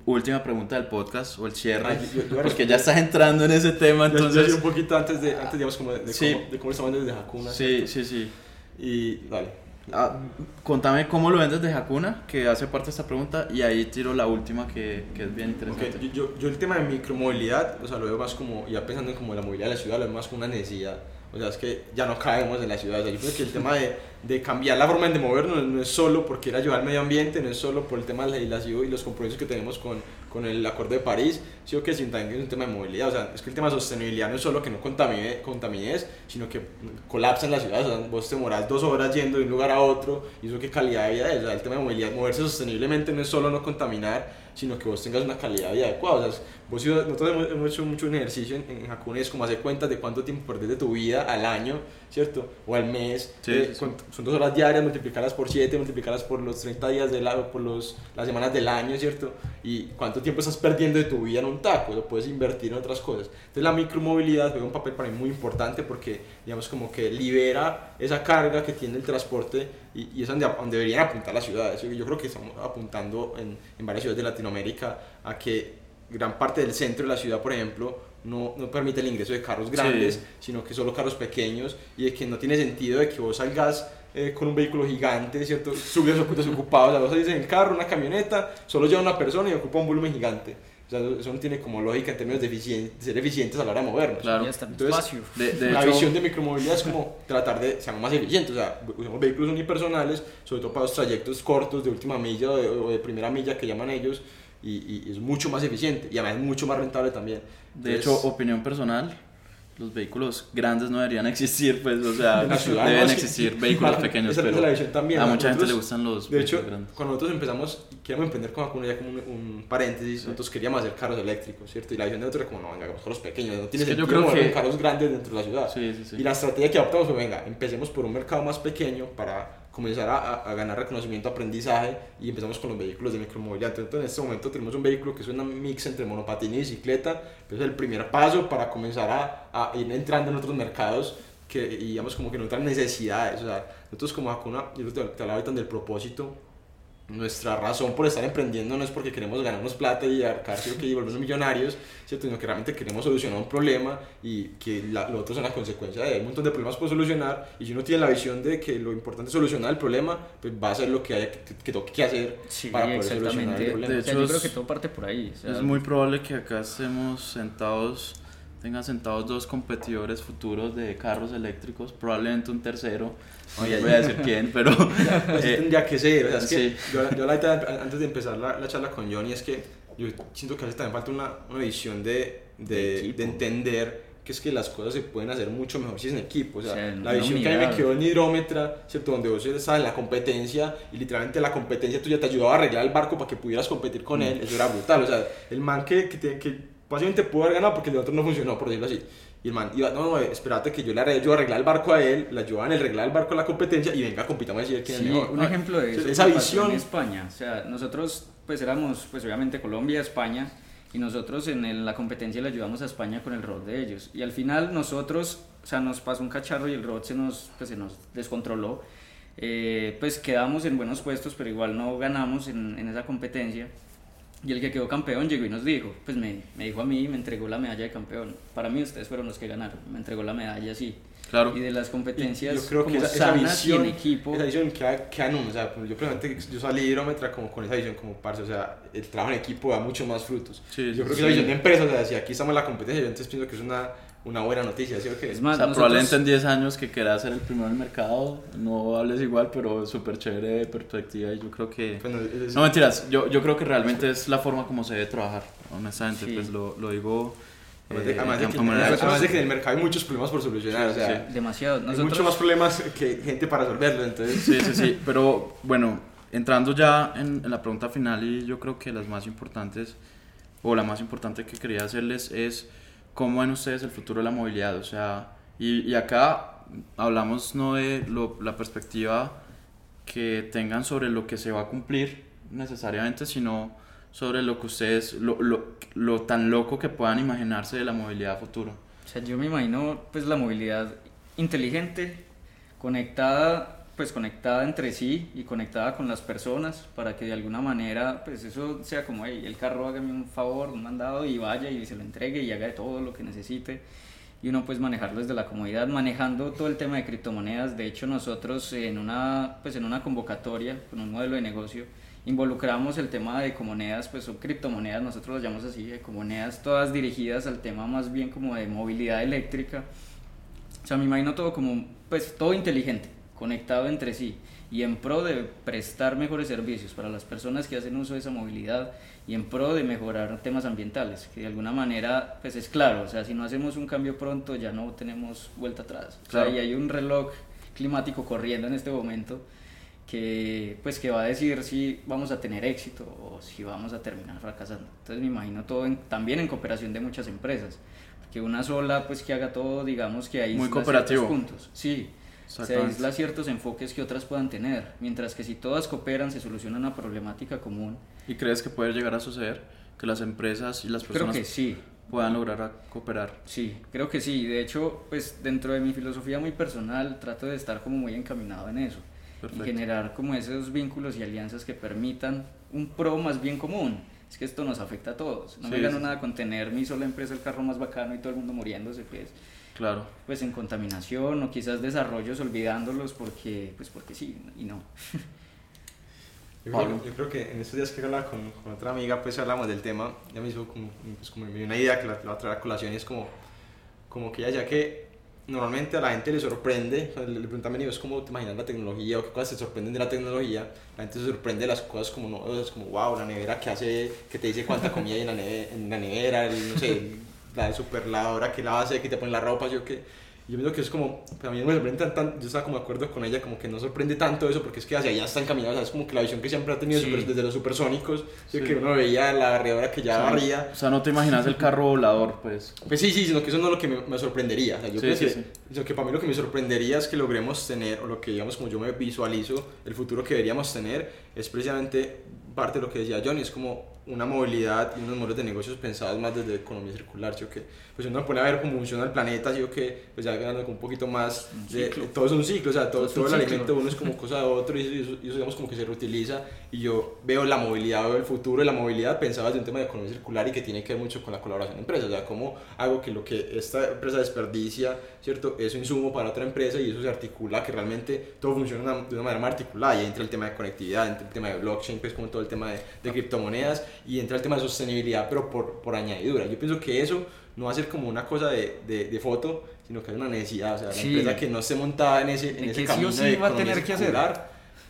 última pregunta del podcast o el cierre, Ah, yo- yo- yo- porque ya estás entrando en ese tema, Entonces, entonces... un poquito antes de, antes digamos, como de, de Sí. cómo, de cómo estamos desde Hakuna. Sí, sí, sí. Y dale. Ah, contame cómo lo vendes de Hakuna, que hace parte de esta pregunta, y ahí tiro la última que, que es bien interesante. Ok, yo, yo, yo el tema de micromovilidad, o sea, lo veo más como, ya pensando en como la movilidad de la ciudad, lo veo más como una necesidad. O sea, es que ya no caemos en la ciudad. O sea, yo creo que el tema de, de cambiar la forma de movernos no es solo porque ir a ayudar al medio ambiente, no es solo por el tema legislativo y los compromisos que tenemos con, con el Acuerdo de París, sino que también es un tema de movilidad. O sea, es que el tema de sostenibilidad no es solo que no contamine, contamines, sino que colapsa en la ciudad. O sea, vos te morás dos horas yendo de un lugar a otro y eso qué calidad de vida es. O sea, el tema de movilidad, moverse sosteniblemente no es solo no contaminar, sino que vos tengas una calidad de vida adecuada. O sea, vos, nosotros hemos, hemos hecho mucho un ejercicio en, en es como hacer cuentas de cuánto tiempo perdés de tu vida al año, ¿cierto? O al mes. Sí, Eh, sí, con- Son dos horas diarias, multiplicarlas por 7, multiplicarlas por los 30 días del año, por los, las semanas del año, ¿cierto? Y cuánto tiempo estás perdiendo de tu vida en un taco, lo puedes invertir en otras cosas. Entonces la micromovilidad juega un papel para mí muy importante porque, digamos, como que libera esa carga que tiene el transporte y, y es donde, donde deberían apuntar las ciudades. Yo yo creo que estamos apuntando en, en varias ciudades de Latinoamérica a que gran parte del centro de la ciudad, por ejemplo, no, no permite el ingreso de carros grandes, Sí. sino que solo carros pequeños y de que no tiene sentido de que vos salgas eh, con un vehículo gigante, ¿cierto? Subes o desocupados, o sea, vos salís en el carro, una camioneta, solo lleva una persona y ocupa un volumen gigante. O sea, eso no tiene como lógica en términos de, eficien- de ser eficientes a la hora de movernos. Claro. Ya está, Entonces. De, de la hecho, visión de micromovilidad es como tratar de ser más eficientes, o sea, usamos vehículos unipersonales, sobre todo para los trayectos cortos de última milla o de, o de primera milla que llaman ellos, y, y es mucho más eficiente y además es mucho más rentable también. de Entonces, hecho, opinión personal, los vehículos grandes no deberían existir, pues, o sea, ciudad, deben no, es que- existir vehículos pequeños, esa es pero la también, a mucha gente Nosotros- le gustan los De hecho, grandes. cuando nosotros empezamos, queríamos emprender con ya como un, un paréntesis, nosotros queríamos hacer carros eléctricos, ¿cierto? Y la visión de nosotros era como, no, venga, hagamos carros pequeños, no tiene Es que yo sentido creo que- carros grandes dentro de la ciudad. Sí, sí, sí. Y la estrategia que adoptamos fue, venga, empecemos por un mercado más pequeño para comenzar a, a- ganar reconocimiento, aprendizaje y empezamos con los vehículos de micromovilidad. Entonces, en este momento tenemos un vehículo que es una mix entre monopatín y bicicleta, pero es el primer paso para comenzar a, a ir entrando en otros mercados que, digamos, como que en otras necesidades. O sea, nosotros como Hakuna, yo te hablaba ahorita del propósito, nuestra razón por estar emprendiendo no es porque queremos ganarnos plata y arcar, que volvernos millonarios, ¿cierto? sino que realmente queremos solucionar un problema y que la, lo otro es una consecuencia de hay un montón de problemas por solucionar y si uno tiene la visión de que lo importante es solucionar el problema, pues va a hacer lo que haya que, que toque que hacer Sí, para poder solucionar el problema. De O sea, hecho, yo creo que todo parte por ahí. o sea, Es muy probable que acá estemos sentados, tengan sentados dos competidores futuros de carros eléctricos, probablemente un tercero, no voy a decir quién, pero eh, tendría que ser. O sea, es que sí. yo, yo la antes de empezar la, la charla con Johnny, es que yo siento que a veces también falta una, una visión de, De de, entender que es que las cosas se pueden hacer mucho mejor si es en equipo. O sea, O sea, la visión que a mí me quedó en hidrómetra, ¿cierto? Donde vos estás en la competencia y literalmente la competencia tuya te ayudaba a arreglar el barco para que pudieras competir con él. Eso era brutal. O sea, el man que, que, que básicamente pudo haber ganado porque el de otro no funcionó, por decirlo así. Y el man iba, no, no, espérate que yo le arregle, yo arreglar el barco a él, le ayudaba en el arreglar el barco a la competencia y venga, compitamos a decir quién Sí, es mejor. un Ah, ejemplo de eso esa visión en España. O sea, nosotros pues éramos pues obviamente Colombia, España y nosotros en el- la competencia le ayudamos a España con el robot de ellos. Y al final nosotros, o sea, nos pasó un cacharro y el robot se nos, pues, se nos descontroló. Eh, pues quedamos en buenos puestos, pero igual no ganamos en, en esa competencia. Y el que quedó campeón llegó y nos dijo, pues me, me dijo a mí, me entregó la medalla de campeón. Para mí ustedes fueron los que ganaron, me entregó la medalla así. Claro. Y de las competencias yo creo que como esa, visión, y en equipo. esa visión queda, queda en uno, o sea, pues, yo personalmente, yo salí de hidrómetra como con esa visión como parce, o sea, el trabajo en equipo da mucho más frutos. Sí, yo creo que sí. esa visión de empresa, o sea, si aquí estamos en la competencia, yo entonces pienso que es una, una buena noticia, ¿sí o qué? Es O más, sea, nosotros- probablemente en 10 años que quieras ser el primero en el mercado, no hables igual, pero súper chévere de perspectiva y yo creo que... Bueno, es- es- No, mentiras, yo, yo creo que realmente es la forma como se debe trabajar, honestamente, Sí. pues lo, lo digo... además, de, eh, además de de que, además- de que en el mercado hay muchos problemas por solucionar, o sea, demasiado. hay Nosotros, muchos más problemas que gente para resolverlo, entonces... Sí, sí, sí, pero bueno, entrando ya en, en la pregunta final y yo creo que las más importantes, o la más importante que quería hacerles es cómo ven ustedes el futuro de la movilidad, o sea, y, acá hablamos no de la perspectiva que tengan sobre lo que se va a cumplir necesariamente, sino sobre lo que ustedes, lo, lo, lo tan loco que puedan imaginarse de la movilidad futuro. o sea, yo me imagino pues la movilidad inteligente, conectada, pues conectada entre sí y conectada con las personas para que de alguna manera pues eso sea como "Hey, el carro hágame un favor, un mandado y vaya y se lo entregue y haga todo lo que necesite y uno pues manejarlo desde la comodidad, manejando todo el tema de criptomonedas. De hecho nosotros en una pues en una convocatoria con un modelo de negocio involucramos el tema de ecomonedas, pues son criptomonedas, nosotros las llamamos así, ecomonedas todas dirigidas al tema más bien como de movilidad eléctrica. O sea, me imagino todo como, pues todo inteligente, conectado entre sí y en pro de prestar mejores servicios para las personas que hacen uso de esa movilidad y en pro de mejorar temas ambientales, que de alguna manera, pues es claro, o sea, si no hacemos un cambio pronto ya no tenemos vuelta atrás. O sea, Claro. y hay un reloj climático corriendo en este momento que pues que va a decir si vamos a tener éxito o si vamos a terminar fracasando. Entonces me imagino todo en- también en cooperación de muchas empresas, que una sola pues que haga todo, digamos que aísla Muy cooperativo. puntos. Sí, se aísla ciertos enfoques que otras puedan tener, mientras que si todas cooperan se soluciona una problemática común. ¿Y crees que puede llegar a suceder que las empresas y las Creo personas que sí, puedan lograr cooperar? Sí, creo que sí. De hecho, pues dentro de mi filosofía muy personal trato de estar como muy encaminado en eso. Perfecto. Y generar como esos vínculos y alianzas que permitan un pro más bien común. Es que esto nos afecta a todos. No Sí, me gano sí, nada con tener mi sola empresa el carro más bacano y todo el mundo muriéndose, pues, Claro. pues en contaminación o quizás desarrollos olvidándolos porque, pues porque sí y no. Yo creo, yo creo que en estos días que hablaba con, con otra amiga, pues hablamos del tema, ya me hizo como, pues, como una idea que la, la a traer a colación y es como, como que ya, ya que normalmente a la gente le sorprende, o sea, le, preguntan amigos cómo te imaginas la tecnología o qué cosas te sorprenden de la tecnología, la gente se sorprende de las cosas como, no, es como, wow, la nevera que hace, que te dice cuánta comida hay en la, neve- en la nevera, el, no sé, la super lavadora que la hace, que te pone la ropa, yo que... Yo pienso que es como, a mí no me sorprende tan, tan- yo estaba como de acuerdo con ella, como que no sorprende tanto eso, porque es que hacia allá está encaminado, o sea, es como que la visión que siempre ha tenido Sí. super- desde los supersónicos, ¿sí? Que uno veía la barredora que ya barría, O sea, no te imaginas el carro volador, pues. pues sí, sí, sino que eso no es lo que me, me sorprendería. O sea, yo Sí, creo que, sino que para mí lo que me sorprendería es que logremos tener, o lo que digamos como yo me visualizo, el futuro que deberíamos tener, es precisamente parte de lo que decía Johnny, es como una movilidad y unos modelos de negocios pensados más desde economía circular, ¿sí o qué? Pues uno pone a ver cómo funciona el planeta, ¿sí o qué? Pues ya ganando con un poquito más de... Todo es un ciclo, o sea, todo, Todo todo el alimento de uno es como cosa de otro y eso, y eso digamos como que se reutiliza y yo veo la movilidad, veo el futuro de la movilidad pensado desde un tema de economía circular y que tiene que ver mucho con la colaboración de empresas, o sea, cómo hago que lo que esta empresa desperdicia, ¿cierto? Es un insumo para otra empresa y eso se articula, que realmente todo funciona de una- manera más articulada y ahí entra el tema de conectividad, entra el tema de blockchain, pues como todo el tema de, de criptomonedas y entra el tema de sostenibilidad, pero por, por añadidura. Yo pienso que eso no va a ser como una cosa de, de, de foto, sino que es una necesidad, o sea, la Sí. empresa que no esté montada en ese, en ese que sí o camino sí de va a tener que hacer.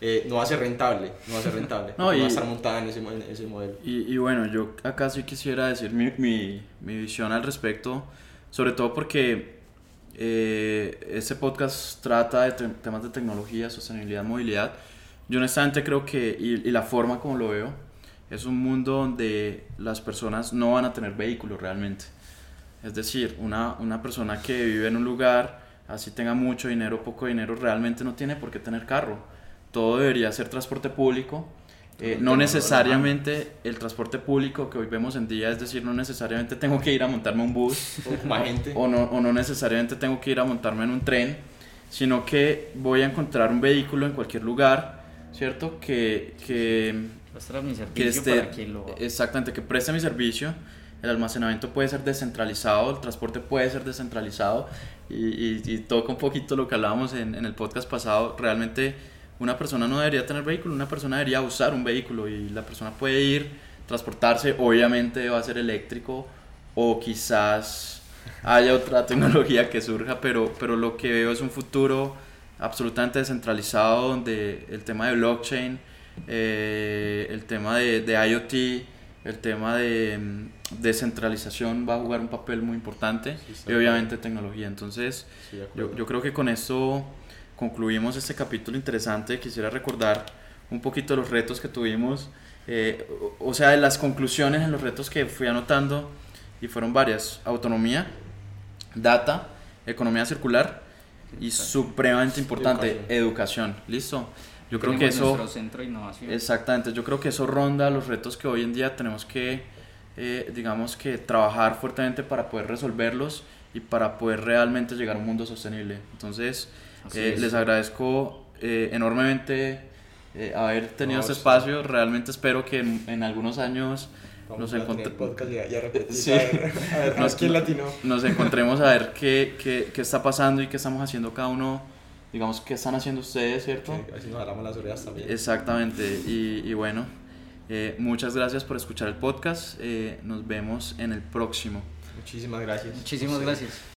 eh, no va a ser rentable, no va a ser rentable, No, no, y- va a estar montada en ese, en ese modelo. Y, y bueno, yo acá sí quisiera decir mi, mi, mi visión al respecto, sobre todo porque eh, este podcast trata de te- temas de tecnología, sostenibilidad, movilidad. Yo honestamente creo que, y, y la forma como lo veo, es un mundo donde las personas no van a tener vehículos realmente. Es decir, una, una persona que vive en un lugar, así tenga mucho dinero, poco dinero, realmente no tiene por qué tener carro. Todo debería ser transporte público Eh, no necesariamente el transporte público que hoy vemos en día, es decir, no necesariamente tengo que ir a montarme un bus o no, o no necesariamente tengo que ir a montarme en un tren, sino que voy a encontrar un vehículo en cualquier lugar, ¿cierto? Que, que, que esté, exactamente, que preste mi servicio. El almacenamiento puede ser descentralizado, el transporte puede ser descentralizado y, y, toca un poquito lo que hablábamos en, en el podcast pasado. Realmente una persona no debería tener vehículo, una persona debería usar un vehículo y la persona puede ir, transportarse, obviamente va a ser eléctrico o quizás haya otra tecnología que surja, pero, pero lo que veo es un futuro absolutamente descentralizado donde el tema de blockchain, eh, el tema de, de, IoT, el tema de mm, descentralización va a jugar un papel muy importante y obviamente tecnología. Entonces yo, yo creo que con esto concluimos este capítulo interesante. Quisiera recordar un poquito los retos que tuvimos, eh, o sea, de las conclusiones en los retos que fui anotando, y fueron varias. Autonomía, data, economía circular y supremamente importante, educación. ¿Listo? Yo creo que eso... Centro de innovación. Exactamente, yo creo que eso ronda los retos que hoy en día tenemos que, eh, digamos que, trabajar fuertemente para poder resolverlos y para poder realmente llegar a un mundo sostenible. Entonces, eh, les agradezco eh, enormemente eh, haber tenido este espacio. Realmente espero que en, algunos años nos encontremos. Sí. Nos encontremos a ver qué, qué, qué, está pasando y qué estamos haciendo cada uno. Digamos, qué están haciendo ustedes, ¿cierto? así nos agarramos las orejas también. Exactamente. Y, y bueno, muchas gracias por escuchar el podcast. nos vemos en el próximo. Muchísimas gracias. Muchísimas gracias.